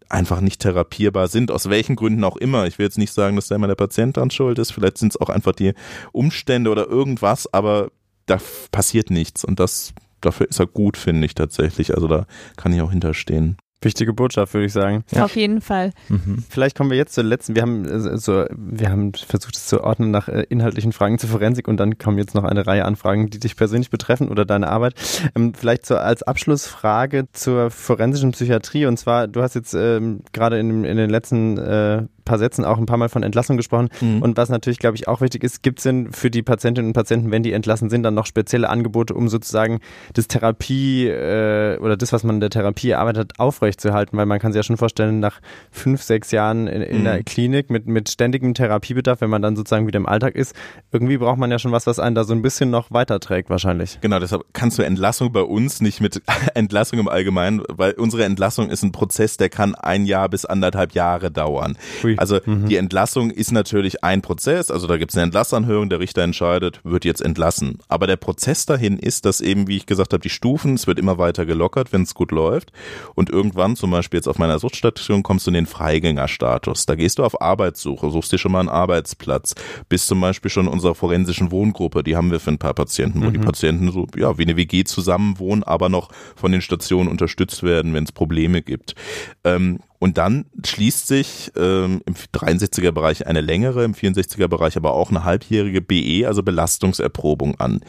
einfach nicht therapierbar sind, aus welchen Gründen auch immer. Ich will jetzt nicht sagen, dass da immer der Patient dran schuld ist, vielleicht sind es auch einfach die Umstände oder irgendwas, aber da passiert nichts und das dafür ist er gut, finde ich tatsächlich. Also da kann ich auch hinterstehen. Wichtige Botschaft, würde ich sagen. Ja. Auf jeden Fall. Mhm. Vielleicht kommen wir jetzt zur letzten. Wir haben äh, so, wir haben versucht, es zu ordnen nach äh, inhaltlichen Fragen zur Forensik und dann kommen jetzt noch eine Reihe an Fragen, die dich persönlich betreffen oder deine Arbeit. Ähm, vielleicht so als Abschlussfrage zur forensischen Psychiatrie. Und zwar, du hast jetzt ähm, gerade in, in den letzten äh, paar Sätzen auch ein paar Mal von Entlassung gesprochen. Mhm. Und was natürlich, glaube ich, auch wichtig ist, gibt es denn für die Patientinnen und Patienten, wenn die entlassen sind, dann noch spezielle Angebote, um sozusagen das Therapie äh, oder das, was man in der Therapie erarbeitet aufrechtzuerhalten? Weil man kann sich ja schon vorstellen, nach fünf, sechs Jahren in, in mhm. der Klinik mit, mit ständigem Therapiebedarf, wenn man dann sozusagen wieder im Alltag ist, irgendwie braucht man ja schon was, was einen da so ein bisschen noch weiterträgt wahrscheinlich. Genau, deshalb kannst du Entlassung bei uns nicht mit Entlassung im Allgemeinen, weil unsere Entlassung ist ein Prozess, der kann ein Jahr bis anderthalb Jahre dauern. Ui. Also mhm. die Entlassung ist natürlich ein Prozess, also da gibt es eine Entlassanhörung, der Richter entscheidet, wird jetzt entlassen. Aber der Prozess dahin ist, dass eben, wie ich gesagt habe, die Stufen, es wird immer weiter gelockert, wenn es gut läuft. Und irgendwann, zum Beispiel jetzt auf meiner Suchtstation, kommst du in den Freigängerstatus. Da gehst du auf Arbeitssuche, suchst dir schon mal einen Arbeitsplatz. Bist zum Beispiel schon in unserer forensischen Wohngruppe, die haben wir für ein paar Patienten, wo mhm. die Patienten so, ja, wie eine WG zusammen wohnen, aber noch von den Stationen unterstützt werden, wenn es Probleme gibt. Ähm, und dann schließt sich ähm, im 63er Bereich eine längere, im 64er Bereich aber auch eine halbjährige BE, also Belastungserprobung an.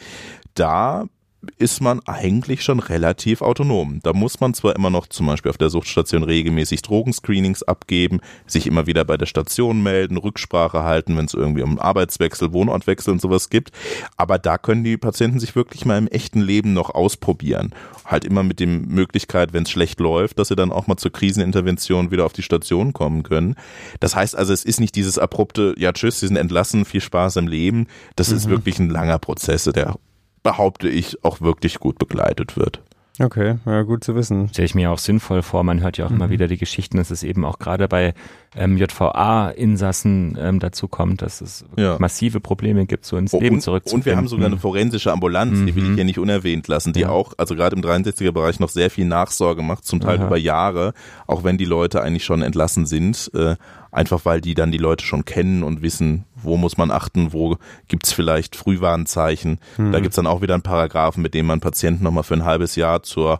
Da ist man eigentlich schon relativ autonom. Da muss man zwar immer noch zum Beispiel auf der Suchtstation regelmäßig Drogenscreenings abgeben, sich immer wieder bei der Station melden, Rücksprache halten, wenn es irgendwie um Arbeitswechsel, Wohnortwechsel und sowas gibt. Aber da können die Patienten sich wirklich mal im echten Leben noch ausprobieren. Halt immer mit dem Möglichkeit, wenn es schlecht läuft, dass sie dann auch mal zur Krisenintervention wieder auf die Station kommen können. Das heißt also, es ist nicht dieses abrupte, ja tschüss, sie sind entlassen, viel Spaß im Leben. Das mhm. ist wirklich ein langer Prozess, der behaupte ich, auch wirklich gut begleitet wird. Okay, ja, gut zu wissen. Stelle ich mir auch sinnvoll vor. Man hört ja auch mhm. immer wieder die Geschichten, dass es eben auch gerade bei ähm, JVA-Insassen ähm, dazu kommt, dass es ja. massive Probleme gibt, so ins oh, Leben zurückzukommen. Und wir haben sogar eine forensische Ambulanz, mhm. die will ich mhm. hier nicht unerwähnt lassen, die ja. auch, also gerade im 63er-Bereich noch sehr viel Nachsorge macht, zum Teil Aha. über Jahre, auch wenn die Leute eigentlich schon entlassen sind. Äh, einfach weil die dann die Leute schon kennen und wissen, wo muss man achten, wo gibt's vielleicht Frühwarnzeichen. Mhm. Da gibt's dann auch wieder einen Paragraphen, mit dem man Patienten nochmal für ein halbes Jahr zur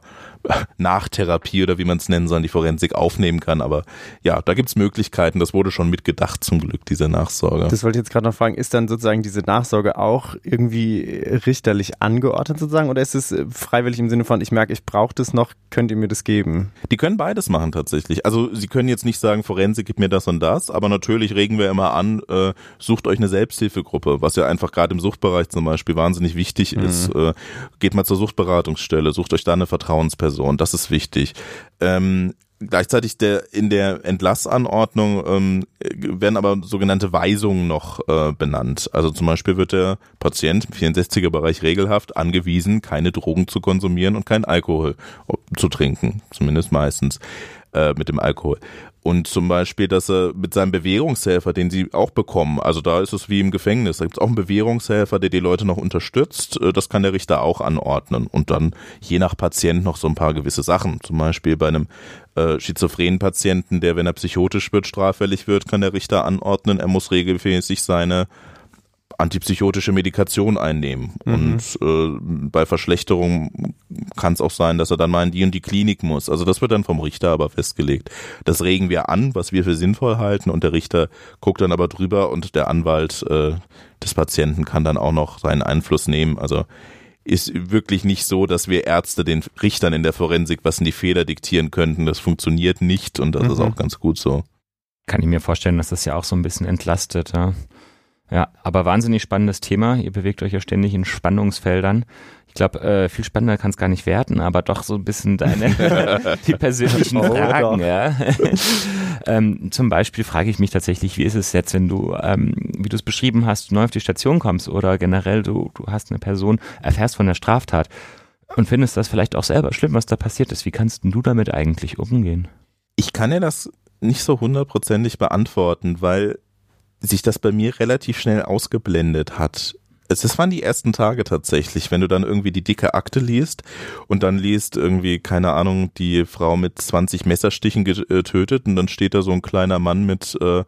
Nachtherapie oder wie man es nennen soll, die Forensik aufnehmen kann. Aber ja, da gibt's Möglichkeiten. Das wurde schon mitgedacht zum Glück, diese Nachsorge. Das wollte ich jetzt gerade noch fragen. Ist dann sozusagen diese Nachsorge auch irgendwie richterlich angeordnet sozusagen oder ist es äh, freiwillig im Sinne von, ich merke, ich brauche das noch, könnt ihr mir das geben? Die können beides machen tatsächlich. Also sie können jetzt nicht sagen, Forensik, gib mir das und das, aber natürlich regen wir immer an, äh, sucht euch eine Selbsthilfegruppe, was ja einfach gerade im Suchtbereich zum Beispiel wahnsinnig wichtig mhm. ist. Äh, geht mal zur Suchtberatungsstelle, sucht euch da eine Vertrauensperson Person. Das ist wichtig. Ähm, gleichzeitig der, in der Entlassanordnung ähm, werden aber sogenannte Weisungen noch äh, benannt. Also zum Beispiel wird der Patient im 64er Bereich regelhaft angewiesen, keine Drogen zu konsumieren und keinen Alkohol zu trinken, zumindest meistens äh, mit dem Alkohol und zum Beispiel, dass er mit seinem Bewährungshelfer, den sie auch bekommen, also da ist es wie im Gefängnis, da gibt es auch einen Bewährungshelfer, der die Leute noch unterstützt, äh, das kann der Richter auch anordnen. Und dann je nach Patient noch so ein paar gewisse Sachen, zum Beispiel bei einem äh, schizophrenen Patienten, der, wenn er psychotisch wird, straffällig wird, kann der Richter anordnen, er muss regelmäßig seine antipsychotische Medikation einnehmen. Mhm. Und äh, bei Verschlechterung kann es auch sein, dass er dann mal in die und die Klinik muss. Also das wird dann vom Richter aber festgelegt. Das regen wir an, was wir für sinnvoll halten und der Richter guckt dann aber drüber und der Anwalt äh, des Patienten kann dann auch noch seinen Einfluss nehmen. Also ist wirklich nicht so, dass wir Ärzte den Richtern in der Forensik was in die Feder diktieren könnten. Das funktioniert nicht und das mhm. ist auch ganz gut so. Kann ich mir vorstellen, dass das ja auch so ein bisschen entlastet. Ja? Ja, aber wahnsinnig spannendes Thema. Ihr bewegt euch ja ständig in Spannungsfeldern. Ich glaube, äh, viel spannender kann es gar nicht werden, aber doch so ein bisschen deine die persönlichen oh, Fragen. Ja. ähm, zum Beispiel frage ich mich tatsächlich, wie ist es jetzt, wenn du, ähm, wie du es beschrieben hast, neu auf die Station kommst oder generell du, du hast eine Person, erfährst von der Straftat und findest das vielleicht auch selber schlimm, was da passiert ist. Wie kannst du damit eigentlich umgehen? Ich kann ja das nicht so hundertprozentig beantworten, weil sich das bei mir relativ schnell ausgeblendet hat. Es waren die ersten Tage tatsächlich, wenn du dann irgendwie die dicke Akte liest und dann liest irgendwie, keine Ahnung, die Frau mit 20 Messerstichen getötet und dann steht da so ein kleiner Mann mit äh,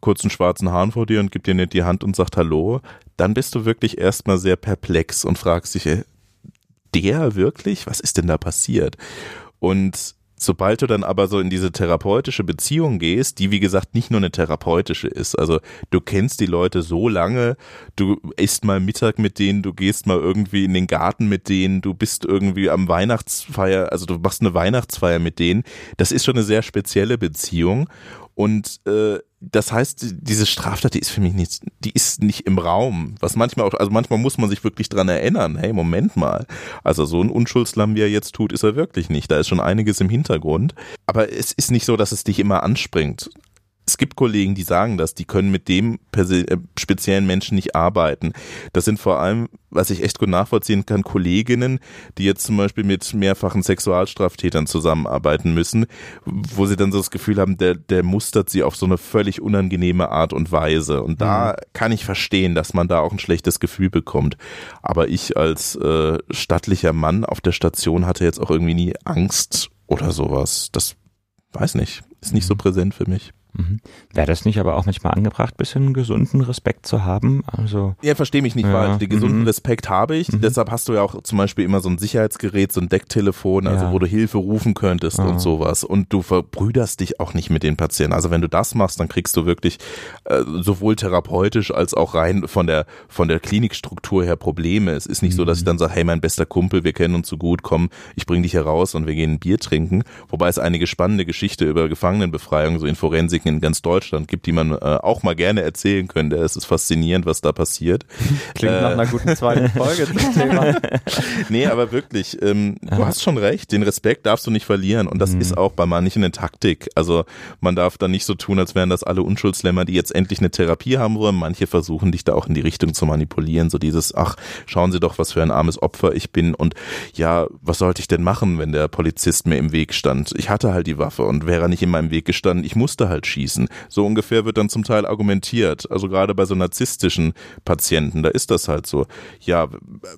kurzen schwarzen Haaren vor dir und gibt dir nicht die Hand und sagt Hallo, dann bist du wirklich erstmal sehr perplex und fragst dich, äh, der wirklich? Was ist denn da passiert? Und sobald du dann aber so in diese therapeutische Beziehung gehst, die wie gesagt nicht nur eine therapeutische ist, also du kennst die Leute so lange, du isst mal Mittag mit denen, du gehst mal irgendwie in den Garten mit denen, du bist irgendwie am Weihnachtsfeier, also du machst eine Weihnachtsfeier mit denen, das ist schon eine sehr spezielle Beziehung und äh, das heißt, diese Straftat, die ist für mich nicht, die ist nicht im Raum. Was manchmal auch, also manchmal muss man sich wirklich dran erinnern. Hey, Moment mal. Also so ein Unschuldslamm, wie er jetzt tut, ist er wirklich nicht. Da ist schon einiges im Hintergrund. Aber es ist nicht so, dass es dich immer anspringt es gibt Kollegen, die sagen das, die können mit dem äh, speziellen Menschen nicht arbeiten. Das sind vor allem, was ich echt gut nachvollziehen kann, Kolleginnen, die jetzt zum Beispiel mit mehrfachen Sexualstraftätern zusammenarbeiten müssen, wo sie dann so das Gefühl haben, der, der mustert sie auf so eine völlig unangenehme Art und Weise. Und da mhm. kann ich verstehen, dass man da auch ein schlechtes Gefühl bekommt. Aber ich als äh, stattlicher Mann auf der Station hatte jetzt auch irgendwie nie Angst oder sowas. Das weiß nicht, ist nicht so mhm. präsent für mich. Mhm. Wäre das nicht aber auch manchmal angebracht, bisschen gesunden Respekt zu haben? Also ja, verstehe mich nicht ja. falsch. Den gesunden mhm. Respekt habe ich. Mhm. Deshalb hast du ja auch zum Beispiel immer so ein Sicherheitsgerät, so ein Decktelefon, also ja. wo du Hilfe rufen könntest ja. und sowas. Und du verbrüderst dich auch nicht mit den Patienten. Also wenn du das machst, dann kriegst du wirklich äh, sowohl therapeutisch als auch rein von der von der Klinikstruktur her Probleme. Es ist nicht so, dass ich mhm. dann sage, hey, mein bester Kumpel, wir kennen uns so gut, komm, ich bring dich heraus und wir gehen ein Bier trinken. Wobei es einige spannende Geschichte über Gefangenenbefreiung so in Forensik Statistiken in ganz Deutschland gibt, die man äh, auch mal gerne erzählen könnte. Es ist faszinierend, was da passiert. Klingt äh, nach einer guten zweiten Folge zum Thema. nee, aber wirklich, ähm, ja. du hast schon recht, den Respekt darfst du nicht verlieren und das mhm. ist auch bei manchen eine Taktik. Also man darf da nicht so tun, als wären das alle Unschuldslämmer, die jetzt endlich eine Therapie haben wollen. Manche versuchen dich da auch in die Richtung zu manipulieren, so dieses, ach, schauen Sie doch, was für ein armes Opfer ich bin und ja, was sollte ich denn machen, wenn der Polizist mir im Weg stand? Ich hatte halt die Waffe und wäre er nicht in meinem Weg gestanden, ich musste halt schießen. So ungefähr wird dann zum Teil argumentiert. Also gerade bei so narzisstischen Patienten, da ist das halt so. Ja,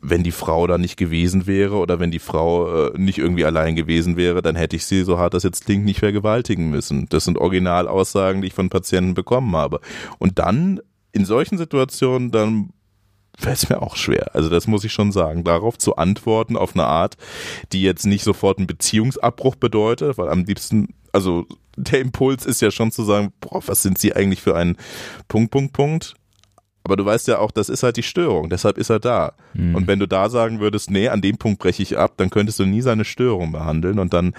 wenn die Frau da nicht gewesen wäre oder wenn die Frau äh, nicht irgendwie allein gewesen wäre, dann hätte ich sie, so hart das jetzt klingt, nicht vergewaltigen müssen. Das sind Originalaussagen, die ich von Patienten bekommen habe. Und dann in solchen Situationen, dann fällt es mir auch schwer. Also das muss ich schon sagen, darauf zu antworten auf eine Art, die jetzt nicht sofort einen Beziehungsabbruch bedeutet, weil am liebsten, also der Impuls ist ja schon zu sagen, boah, was sind Sie eigentlich für ein Punkt, Punkt, Punkt. Aber du weißt ja auch, das ist halt die Störung, deshalb ist er da. Mhm. Und wenn du da sagen würdest, nee, an dem Punkt breche ich ab, dann könntest du nie seine Störung behandeln und dann,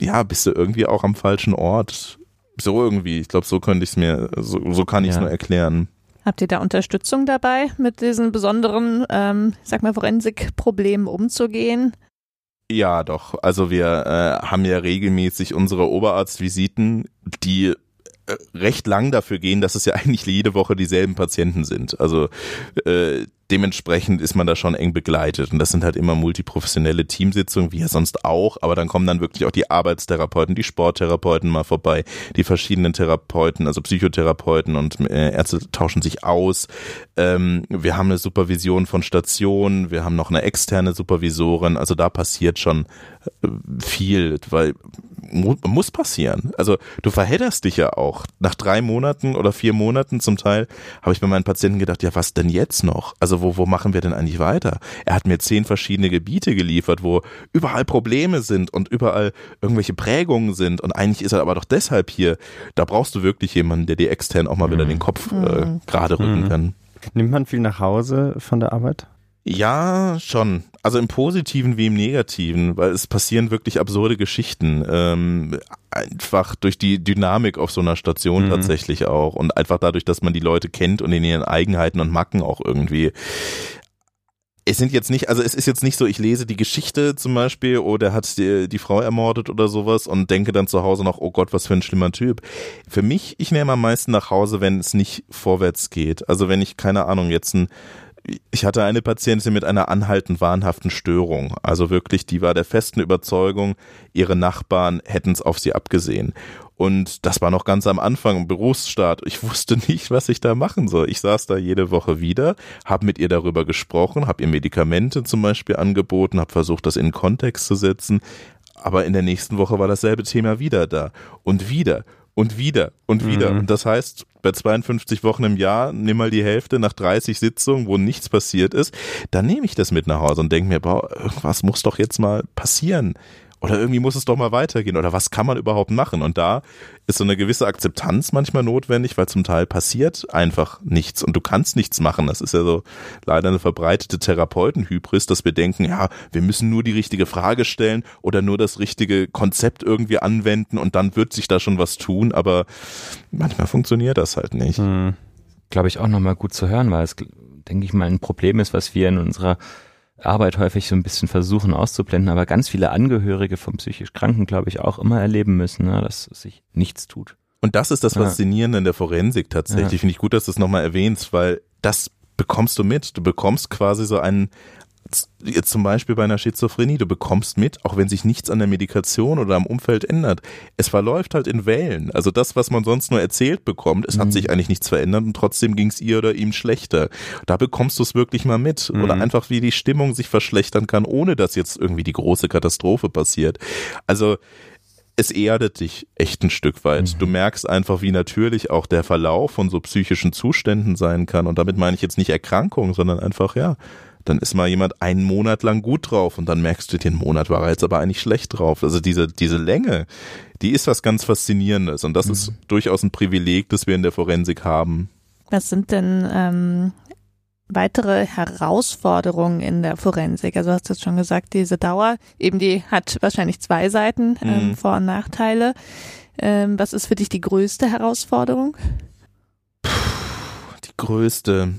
ja, bist du irgendwie auch am falschen Ort. So irgendwie, ich glaube, so könnte ich es mir, so, so kann ich es ja. nur erklären. Habt ihr da Unterstützung dabei, mit diesen besonderen, ähm, sag mal, Forensikproblemen umzugehen? Ja, doch. Also wir äh, haben ja regelmäßig unsere Oberarztvisiten, die äh, recht lang dafür gehen, dass es ja eigentlich jede Woche dieselben Patienten sind. Also äh, dementsprechend ist man da schon eng begleitet. Und das sind halt immer multiprofessionelle Teamsitzungen, wie ja sonst auch. Aber dann kommen dann wirklich auch die Arbeitstherapeuten, die Sporttherapeuten mal vorbei, die verschiedenen Therapeuten, also Psychotherapeuten und äh, Ärzte tauschen sich aus. Ähm, wir haben eine Supervision von Stationen, wir haben noch eine externe Supervisorin. Also da passiert schon äh, viel, weil muss passieren. Also du verhedderst dich ja auch. Nach drei Monaten oder vier Monaten zum Teil habe ich bei meinen Patienten gedacht, ja, was denn jetzt noch? Also wo, wo machen wir denn eigentlich weiter? Er hat mir zehn verschiedene Gebiete geliefert, wo überall Probleme sind und überall irgendwelche Prägungen sind und eigentlich ist er aber doch deshalb hier. Da brauchst du wirklich jemanden, der dir extern auch mal wieder mhm. den Kopf äh, mhm. gerade rücken mhm. kann. Nimmt man viel nach Hause von der Arbeit? Ja, schon. Also im Positiven wie im Negativen, weil es passieren wirklich absurde Geschichten. Ähm, einfach durch die Dynamik auf so einer Station mhm. tatsächlich auch und einfach dadurch, dass man die Leute kennt und in ihren Eigenheiten und Macken auch irgendwie es sind jetzt nicht, also es ist jetzt nicht so, ich lese die Geschichte zum Beispiel, oh, der hat die, die, Frau ermordet oder sowas und denke dann zu Hause noch, oh Gott, was für ein schlimmer Typ. Für mich, ich nehme am meisten nach Hause, wenn es nicht vorwärts geht. Also wenn ich, keine Ahnung, jetzt ein ich hatte eine Patientin mit einer anhaltend wahnhaften Störung. Also wirklich, die war der festen Überzeugung, ihre Nachbarn hätten es auf sie abgesehen. Und das war noch ganz am Anfang im Berufsstart. Ich wusste nicht, was ich da machen soll. Ich saß da jede Woche wieder, habe mit ihr darüber gesprochen, habe ihr Medikamente zum Beispiel angeboten, habe versucht, das in Kontext zu setzen. Aber in der nächsten Woche war dasselbe Thema wieder da. Und wieder und wieder und wieder. Mhm. Und das heißt, bei 52 Wochen im Jahr, nimm mal die Hälfte nach 30 Sitzungen, wo nichts passiert ist, dann nehme ich das mit nach Hause und denke mir, boah, irgendwas muss doch jetzt mal passieren. Oder irgendwie muss es doch mal weitergehen. Oder was kann man überhaupt machen? Und da ist so eine gewisse Akzeptanz manchmal notwendig, weil zum Teil passiert einfach nichts und du kannst nichts machen. Das ist ja so leider eine verbreitete Therapeutenhybris, dass wir denken, ja, wir müssen nur die richtige Frage stellen oder nur das richtige Konzept irgendwie anwenden und dann wird sich da schon was tun. Aber manchmal funktioniert das halt nicht. Hm. Glaube ich auch nochmal gut zu hören, weil es, denke ich mal, ein Problem ist, was wir in unserer Arbeit häufig so ein bisschen versuchen auszublenden, aber ganz viele Angehörige von psychisch Kranken, glaube ich, auch immer erleben müssen, ne, dass sich nichts tut. Und das ist das Faszinierende ja. in der Forensik tatsächlich. Ja. Finde ich gut, dass du es nochmal erwähnst, weil das bekommst du mit. Du bekommst quasi so einen, jetzt zum Beispiel bei einer Schizophrenie, du bekommst mit, auch wenn sich nichts an der Medikation oder am Umfeld ändert. Es verläuft halt in Wellen. Also das, was man sonst nur erzählt bekommt, es mhm. hat sich eigentlich nichts verändert und trotzdem ging es ihr oder ihm schlechter. Da bekommst du es wirklich mal mit. Mhm. Oder einfach, wie die Stimmung sich verschlechtern kann, ohne dass jetzt irgendwie die große Katastrophe passiert. Also es erdet dich echt ein Stück weit. Mhm. Du merkst einfach, wie natürlich auch der Verlauf von so psychischen Zuständen sein kann. Und damit meine ich jetzt nicht Erkrankung, sondern einfach, ja, dann ist mal jemand einen Monat lang gut drauf und dann merkst du, den Monat war er jetzt aber eigentlich schlecht drauf. Also diese, diese Länge, die ist was ganz Faszinierendes und das mhm. ist durchaus ein Privileg, das wir in der Forensik haben. Was sind denn ähm, weitere Herausforderungen in der Forensik? Also du hast jetzt schon gesagt, diese Dauer, eben die hat wahrscheinlich zwei Seiten, ähm, mhm. Vor- und Nachteile. Ähm, was ist für dich die größte Herausforderung? Die größte.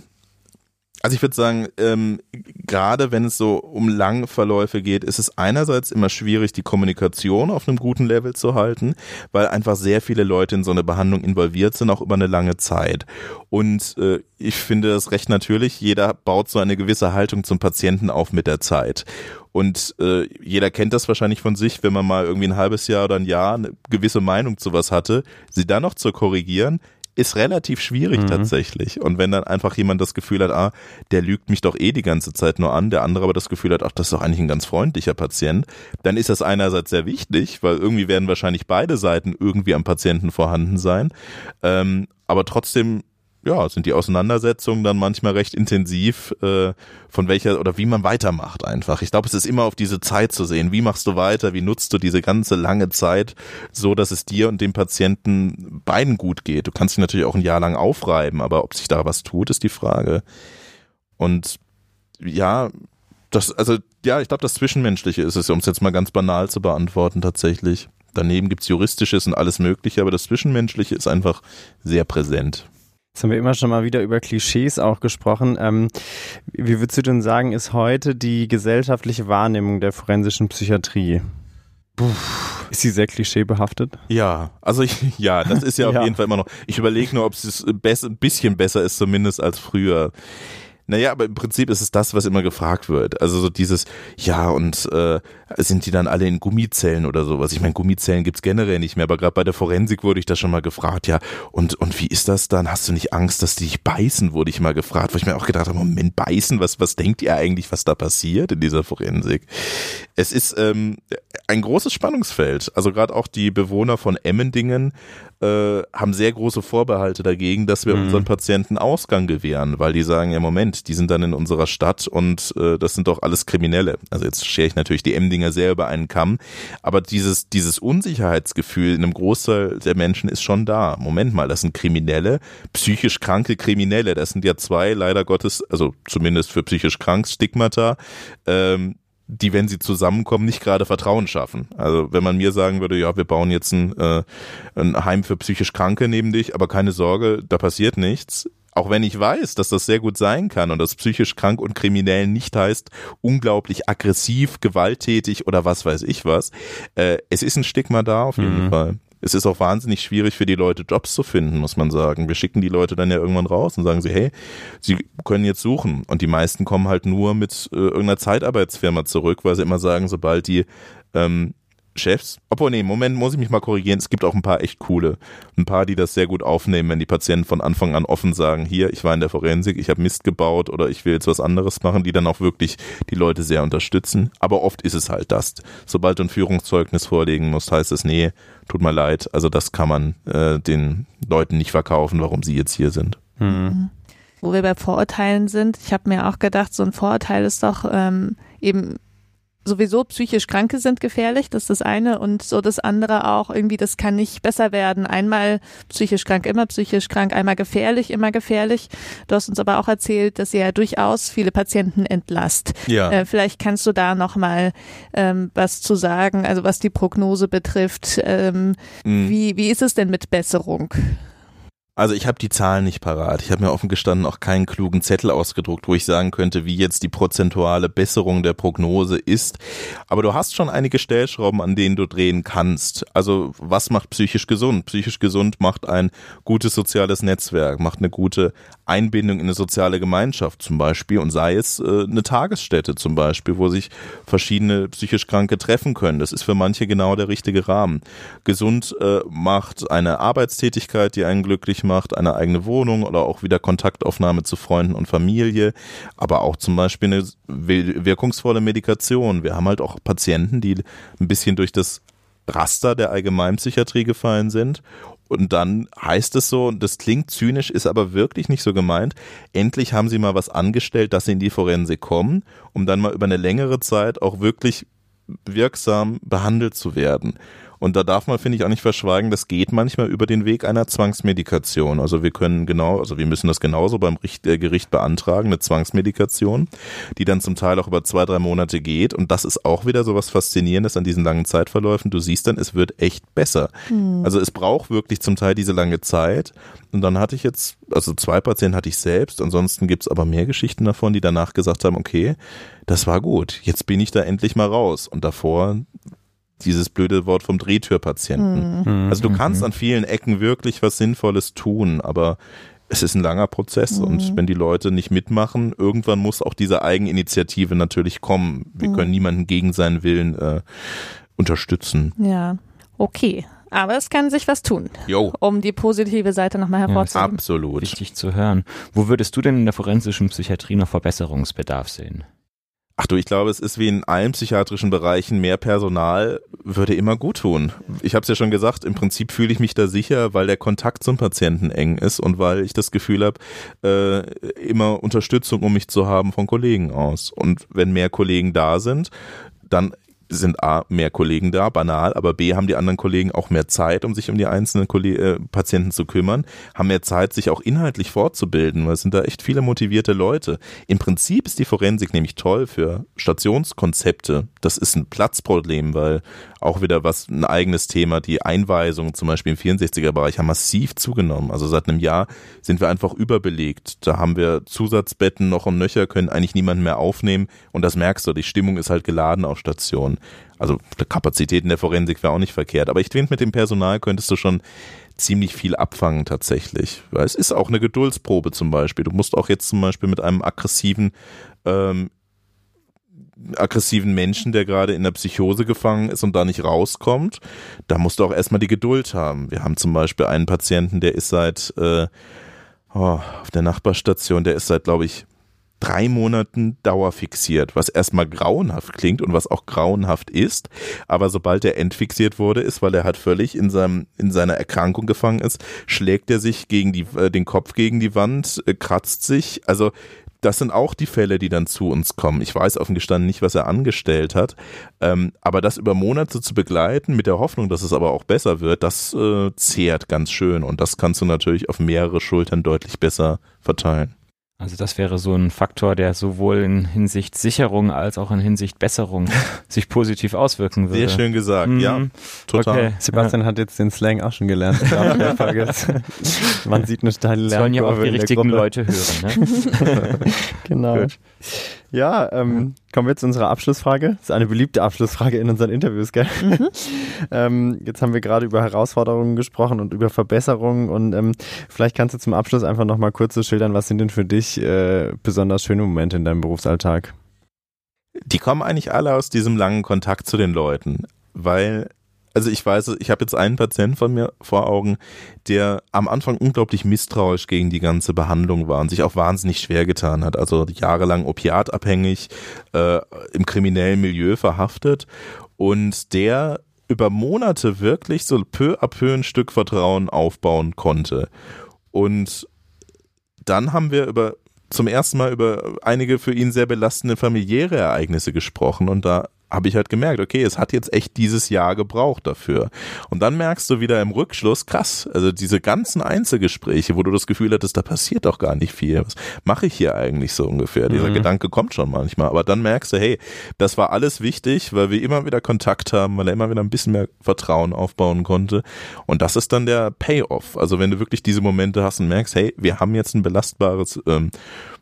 Also ich würde sagen, ähm, gerade wenn es so um lange Verläufe geht, ist es einerseits immer schwierig, die Kommunikation auf einem guten Level zu halten, weil einfach sehr viele Leute in so eine Behandlung involviert sind, auch über eine lange Zeit. Und äh, ich finde das recht natürlich, jeder baut so eine gewisse Haltung zum Patienten auf mit der Zeit. Und äh, jeder kennt das wahrscheinlich von sich, wenn man mal irgendwie ein halbes Jahr oder ein Jahr eine gewisse Meinung zu was hatte, sie dann noch zu korrigieren, ist relativ schwierig mhm. tatsächlich. Und wenn dann einfach jemand das Gefühl hat, ah, der lügt mich doch eh die ganze Zeit nur an, der andere aber das Gefühl hat, ach, das ist doch eigentlich ein ganz freundlicher Patient, dann ist das einerseits sehr wichtig, weil irgendwie werden wahrscheinlich beide Seiten irgendwie am Patienten vorhanden sein. Ähm, aber trotzdem ja, sind die Auseinandersetzungen dann manchmal recht intensiv, äh, von welcher oder wie man weitermacht einfach. Ich glaube, es ist immer auf diese Zeit zu sehen. Wie machst du weiter? Wie nutzt du diese ganze lange Zeit, so dass es dir und dem Patienten beiden gut geht? Du kannst dich natürlich auch ein Jahr lang aufreiben, aber ob sich da was tut, ist die Frage. Und ja, das, also ja, ich glaube, das Zwischenmenschliche ist es, um es jetzt mal ganz banal zu beantworten, tatsächlich. Daneben gibt's Juristisches und alles Mögliche, aber das Zwischenmenschliche ist einfach sehr präsent. Jetzt haben wir immer schon mal wieder über Klischees auch gesprochen. Ähm, wie würdest du denn sagen, ist heute die gesellschaftliche Wahrnehmung der forensischen Psychiatrie? Puh. Ist sie sehr klischeebehaftet? Ja, also ich, ja, das ist ja auf ja. jeden Fall immer noch. Ich überlege nur, ob es ein bisschen besser ist, zumindest als früher. Naja, aber im Prinzip ist es das, was immer gefragt wird. Also so dieses, ja, und äh, sind die dann alle in Gummizellen oder sowas? Ich meine, Gummizellen gibt's generell nicht mehr, aber gerade bei der Forensik wurde ich da schon mal gefragt, ja, und, und wie ist das dann? Hast du nicht Angst, dass die dich beißen, wurde ich mal gefragt, wo ich mir auch gedacht habe, Moment, beißen, was, was denkt ihr eigentlich, was da passiert in dieser Forensik? Es ist ähm, ein großes Spannungsfeld. Also gerade auch die Bewohner von Emmendingen äh, haben sehr große Vorbehalte dagegen, dass wir mhm. unseren Patienten Ausgang gewähren, weil die sagen, ja Moment, die sind dann in unserer Stadt und äh, das sind doch alles Kriminelle. Also jetzt schere ich natürlich die Emdinger sehr über einen Kamm, aber dieses, dieses Unsicherheitsgefühl in einem Großteil der Menschen ist schon da. Moment mal, das sind Kriminelle, psychisch kranke Kriminelle, das sind ja zwei, leider Gottes, also zumindest für psychisch krank Stigmata, ähm, die, wenn sie zusammenkommen, nicht gerade Vertrauen schaffen. Also wenn man mir sagen würde, ja, wir bauen jetzt ein, äh, ein Heim für psychisch Kranke neben dich, aber keine Sorge, da passiert nichts. Auch wenn ich weiß, dass das sehr gut sein kann und dass psychisch krank und kriminell nicht heißt, unglaublich aggressiv, gewalttätig oder was weiß ich was. Äh, es ist ein Stigma da auf jeden mhm. Fall es ist auch wahnsinnig schwierig für die Leute, Jobs zu finden, muss man sagen. Wir schicken die Leute dann ja irgendwann raus und sagen sie, hey, sie können jetzt suchen. Und die meisten kommen halt nur mit äh, irgendeiner Zeitarbeitsfirma zurück, weil sie immer sagen, sobald die ähm, Chefs. Obwohl, nee, Moment, muss ich mich mal korrigieren. Es gibt auch ein paar echt coole. Ein paar, die das sehr gut aufnehmen, wenn die Patienten von Anfang an offen sagen, hier, ich war in der Forensik, ich habe Mist gebaut oder ich will jetzt was anderes machen, die dann auch wirklich die Leute sehr unterstützen. Aber oft ist es halt das. Sobald du ein Führungszeugnis vorlegen musst, heißt es, nee, tut mir leid. Also das kann man äh, den Leuten nicht verkaufen, warum sie jetzt hier sind. Mhm. Wo wir bei Vorurteilen sind, ich habe mir auch gedacht, so ein Vorurteil ist doch ähm, eben sowieso psychisch Kranke sind gefährlich, das ist das eine und so das andere auch irgendwie, das kann nicht besser werden. Einmal psychisch krank, immer psychisch krank, einmal gefährlich, immer gefährlich. Du hast uns aber auch erzählt, dass ihr ja durchaus viele Patienten entlasst. Ja. Äh, vielleicht kannst du da nochmal ähm, was zu sagen, also was die Prognose betrifft. Ähm, Mhm. wie, wie ist es denn mit Besserung? Also ich habe die Zahlen nicht parat. Ich habe mir offen gestanden auch keinen klugen Zettel ausgedruckt, wo ich sagen könnte, wie jetzt die prozentuale Besserung der Prognose ist. Aber du hast schon einige Stellschrauben, an denen du drehen kannst. Also was macht psychisch gesund? Psychisch gesund macht ein gutes soziales Netzwerk, macht eine gute Einbindung in eine soziale Gemeinschaft zum Beispiel und sei es äh, eine Tagesstätte zum Beispiel, wo sich verschiedene psychisch Kranke treffen können. Das ist für manche genau der richtige Rahmen. Gesund äh, macht eine Arbeitstätigkeit, die einen glücklich macht, eine eigene Wohnung oder auch wieder Kontaktaufnahme zu Freunden und Familie, aber auch zum Beispiel eine wir- wirkungsvolle Medikation. Wir haben halt auch Patienten, die ein bisschen durch das Raster der Allgemeinpsychiatrie gefallen sind. Und dann heißt es so, und das klingt zynisch, ist aber wirklich nicht so gemeint, endlich haben sie mal was angestellt, dass sie in die Forensik kommen, um dann mal über eine längere Zeit auch wirklich wirksam behandelt zu werden. Und da darf man, finde ich, auch nicht verschweigen, das geht manchmal über den Weg einer Zwangsmedikation. Also wir können genau, also wir müssen das genauso beim äh, Gericht beantragen, eine Zwangsmedikation, die dann zum Teil auch über zwei, drei Monate geht. Und das ist auch wieder so was Faszinierendes an diesen langen Zeitverläufen. Du siehst dann, es wird echt besser. Also es braucht wirklich zum Teil diese lange Zeit. Und dann hatte ich jetzt, also zwei Patienten hatte ich selbst, ansonsten gibt's aber mehr Geschichten davon, die danach gesagt haben, okay, das war gut, jetzt bin ich da endlich mal raus. Und davor dieses blöde Wort vom Drehtürpatienten. Mhm. Also du kannst an vielen Ecken wirklich was Sinnvolles tun, aber es ist ein langer Prozess und wenn die Leute nicht mitmachen, irgendwann muss auch diese Eigeninitiative natürlich kommen. Wir können niemanden gegen seinen Willen äh, unterstützen. Ja, okay. Aber es kann sich was tun, Jo, um die positive Seite nochmal hervorzuheben. absolut. Wichtig zu hören. Wo würdest du denn in der forensischen Psychiatrie noch Verbesserungsbedarf sehen? Ach du, ich glaube, es ist wie in allen psychiatrischen Bereichen, mehr Personal würde immer gut tun. Ich habe es ja schon gesagt, im Prinzip fühle ich mich da sicher, weil der Kontakt zum Patienten eng ist und weil ich das Gefühl habe, äh, immer Unterstützung um mich zu haben von Kollegen aus. Und wenn mehr Kollegen da sind, dann sind A, mehr Kollegen da, banal, aber B, haben die anderen Kollegen auch mehr Zeit, um sich um die einzelnen Kolle äh, Patienten zu kümmern, haben mehr Zeit, sich auch inhaltlich fortzubilden, weil es sind da echt viele motivierte Leute. Im Prinzip ist die Forensik nämlich toll für Stationskonzepte. Das ist ein Platzproblem, weil auch wieder was ein eigenes Thema, die Einweisungen zum Beispiel im 64er-Bereich haben massiv zugenommen. Also seit einem Jahr sind wir einfach überbelegt. Da haben wir Zusatzbetten noch und nöcher, können eigentlich niemanden mehr aufnehmen und das merkst du, die Stimmung ist halt geladen auf Also Kapazitäten der Forensik wäre auch nicht verkehrt. Aber ich finde, mit dem Personal könntest du schon ziemlich viel abfangen tatsächlich. Weil es ist auch eine Geduldsprobe zum Beispiel. Du musst auch jetzt zum Beispiel mit einem aggressiven ähm, aggressiven Menschen, der gerade in der Psychose gefangen ist und da nicht rauskommt, da musst du auch erstmal die Geduld haben. Wir haben zum Beispiel einen Patienten, der ist seit äh, oh, auf der Nachbarstation, der ist seit, glaube ich, drei Monaten dauerfixiert, was erstmal grauenhaft klingt und was auch grauenhaft ist. Aber sobald er entfixiert wurde, ist, weil er halt völlig in seinem in seiner Erkrankung gefangen ist, schlägt er sich gegen die äh, den Kopf gegen die Wand, äh, kratzt sich. Also das sind auch die Fälle, die dann zu uns kommen. Ich weiß offen gestanden nicht, was er angestellt hat, ähm, aber das über Monate zu begleiten, mit der Hoffnung, dass es aber auch besser wird, das äh, zehrt ganz schön und das kannst du natürlich auf mehrere Schultern deutlich besser verteilen. Also das wäre so ein Faktor, der sowohl in Hinsicht Sicherung als auch in Hinsicht Besserung sich positiv auswirken würde. Sehr schön gesagt, Mhm. ja, total. Okay. Sebastian hat jetzt den Slang auch schon gelernt. Man sieht eine steile Sollen ja auch Lernkurve die richtigen Gruppe. Leute hören. Ne? Genau. Gut. Ja, ähm, kommen wir zu unserer Abschlussfrage. Das ist eine beliebte Abschlussfrage in unseren Interviews, gell? ähm, jetzt haben wir gerade über Herausforderungen gesprochen und über Verbesserungen und ähm, vielleicht kannst du zum Abschluss einfach nochmal kurz so schildern, was sind denn für dich äh, besonders schöne Momente in deinem Berufsalltag? Die kommen eigentlich alle aus diesem langen Kontakt zu den Leuten, weil also ich weiß, ich habe jetzt einen Patienten von mir vor Augen, der am Anfang unglaublich misstrauisch gegen die ganze Behandlung war und sich auch wahnsinnig schwer getan hat. Also jahrelang opiatabhängig, äh, im kriminellen Milieu verhaftet und der über Monate wirklich so peu à peu ein Stück Vertrauen aufbauen konnte. Und dann haben wir über zum ersten Mal über einige für ihn sehr belastende familiäre Ereignisse gesprochen und da habe ich halt gemerkt, okay, es hat jetzt echt dieses Jahr gebraucht dafür. Und dann merkst du wieder im Rückschluss, krass, also diese ganzen Einzelgespräche, wo du das Gefühl hattest, da passiert doch gar nicht viel. Was mache ich hier eigentlich so ungefähr? Dieser Mhm. Gedanke kommt schon manchmal. Aber dann merkst du, hey, das war alles wichtig, weil wir immer wieder Kontakt haben, weil er immer wieder ein bisschen mehr Vertrauen aufbauen konnte. Und das ist dann der Payoff. Also wenn du wirklich diese Momente hast und merkst, hey, wir haben jetzt ein belastbares ähm,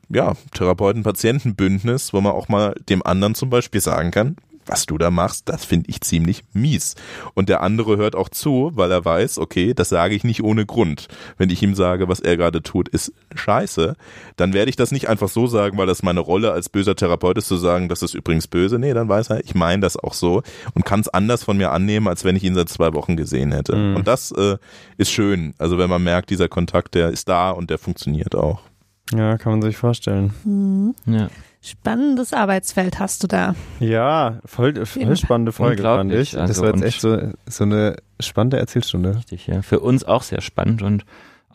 ja, Therapeuten-Patienten-Bündnis, wo man auch mal dem anderen zum Beispiel sagen kann, was du da machst, das finde ich ziemlich mies. Und der andere hört auch zu, weil er weiß, okay, das sage ich nicht ohne Grund. Wenn ich ihm sage, was er gerade tut, ist scheiße, dann werde ich das nicht einfach so sagen, weil das meine Rolle als böser Therapeut ist, zu sagen, das ist übrigens böse. Nee, dann weiß er, ich meine das auch so und kann es anders von mir annehmen, als wenn ich ihn seit zwei Wochen gesehen hätte. Mhm. Und das äh, ist schön. Also wenn man merkt, dieser Kontakt, der ist da und der funktioniert auch. Ja, kann man sich vorstellen. Hm. Ja. Spannendes Arbeitsfeld hast du da. Ja, voll, voll spannende Folge, fand ich. Das also war jetzt echt so, so eine spannende Erzählstunde. Richtig, ja. Für uns auch sehr spannend und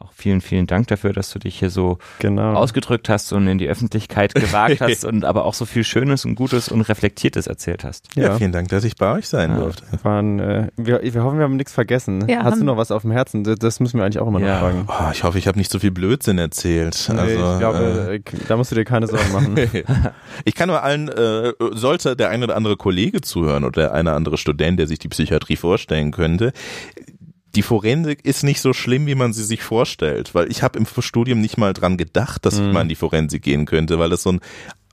auch vielen, vielen Dank dafür, dass du dich hier so Genau. ausgedrückt hast und in die Öffentlichkeit gewagt hast und aber auch so viel Schönes und Gutes und Reflektiertes erzählt hast. Ja, Ja. vielen Dank, dass ich bei euch sein Ja. durfte. Waren, äh, wir, wir hoffen, wir haben nichts vergessen. Ja, Hast du noch was auf dem Herzen? Das- Das müssen wir eigentlich auch immer Ja. noch fragen. Oh, ich hoffe, ich habe nicht so viel Blödsinn erzählt. Nee, also, ich glaube, äh, da musst du dir keine Sorgen machen. Ich kann nur allen, äh, sollte der eine oder andere Kollege zuhören oder der eine oder andere Student, der sich die Psychiatrie vorstellen könnte, die Forensik ist nicht so schlimm, wie man sie sich vorstellt, weil ich habe im Studium nicht mal dran gedacht, dass ich Mhm. mal in die Forensik gehen könnte, weil es so ein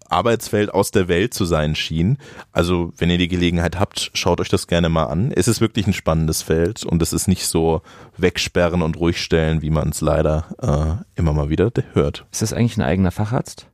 Arbeitsfeld aus der Welt zu sein schien. Also, wenn ihr die Gelegenheit habt, schaut euch das gerne mal an. Es ist wirklich ein spannendes Feld und es ist nicht so wegsperren und ruhig stellen, wie man es leider äh, immer mal wieder hört. Ist das eigentlich ein eigener Facharzt?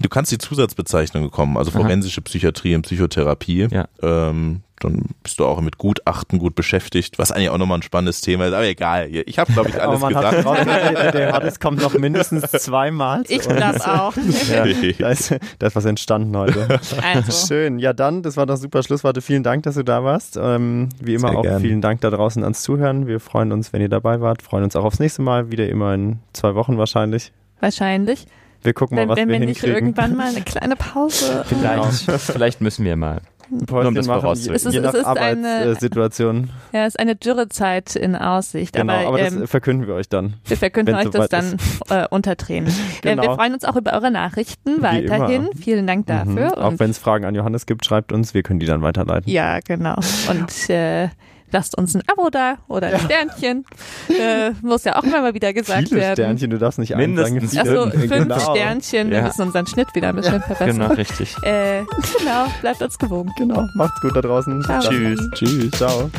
Du kannst die Zusatzbezeichnung bekommen, also Aha. forensische Psychiatrie und Psychotherapie. Ja. Ähm, dann bist du auch mit Gutachten gut beschäftigt, was eigentlich auch nochmal ein spannendes Thema ist. Aber egal, ich habe, glaube ich, alles hat gesagt. rausgekriegt, der, der Hannes kommt noch mindestens zweimal. Ich das auch. Ja, da, ist, da ist was entstanden heute. Also, Schön. Ja, dann, das war doch super Schlussworte. Vielen Dank, dass du da warst. Ähm, wie immer Sehr auch gerne. vielen Dank da draußen ans Zuhören. Wir freuen uns, wenn ihr dabei wart. Freuen uns auch aufs nächste Mal. Wieder immer in zwei Wochen wahrscheinlich. wahrscheinlich. Wir gucken mal, Wenn, was wenn wir wir nicht hinkriegen. irgendwann mal eine kleine Pause. Vielleicht, vielleicht müssen wir mal. Ein Nur um das Päuschen machen, je. Es ist- je nach es ist eine- Arbeitssituation. Ja, ist eine Dürrezeit in Aussicht. Genau, aber, aber das ähm, verkünden wir euch dann. wir verkünden euch das dann äh, unter Tränen. Äh, wir Genau. freuen uns auch über eure Nachrichten weiterhin. Vielen Dank dafür. Mhm. Auch wenn es Fragen an Johannes gibt, schreibt uns. Wir können die dann weiterleiten. Ja, genau. Und äh, lasst uns ein Abo da oder ein Sternchen. Äh, muss ja auch immer mal wieder gesagt Viele werden. Sternchen, du darfst nicht Mindestens sagen. Achso, Fünf. fünf Genau. Sternchen. Wir Ja. müssen unseren Schnitt wieder ein bisschen verbessern. Genau, richtig. Äh, genau, bleibt uns gewogen. Genau, macht's gut da draußen. Ciao. Tschüss. Tschüss. Ciao.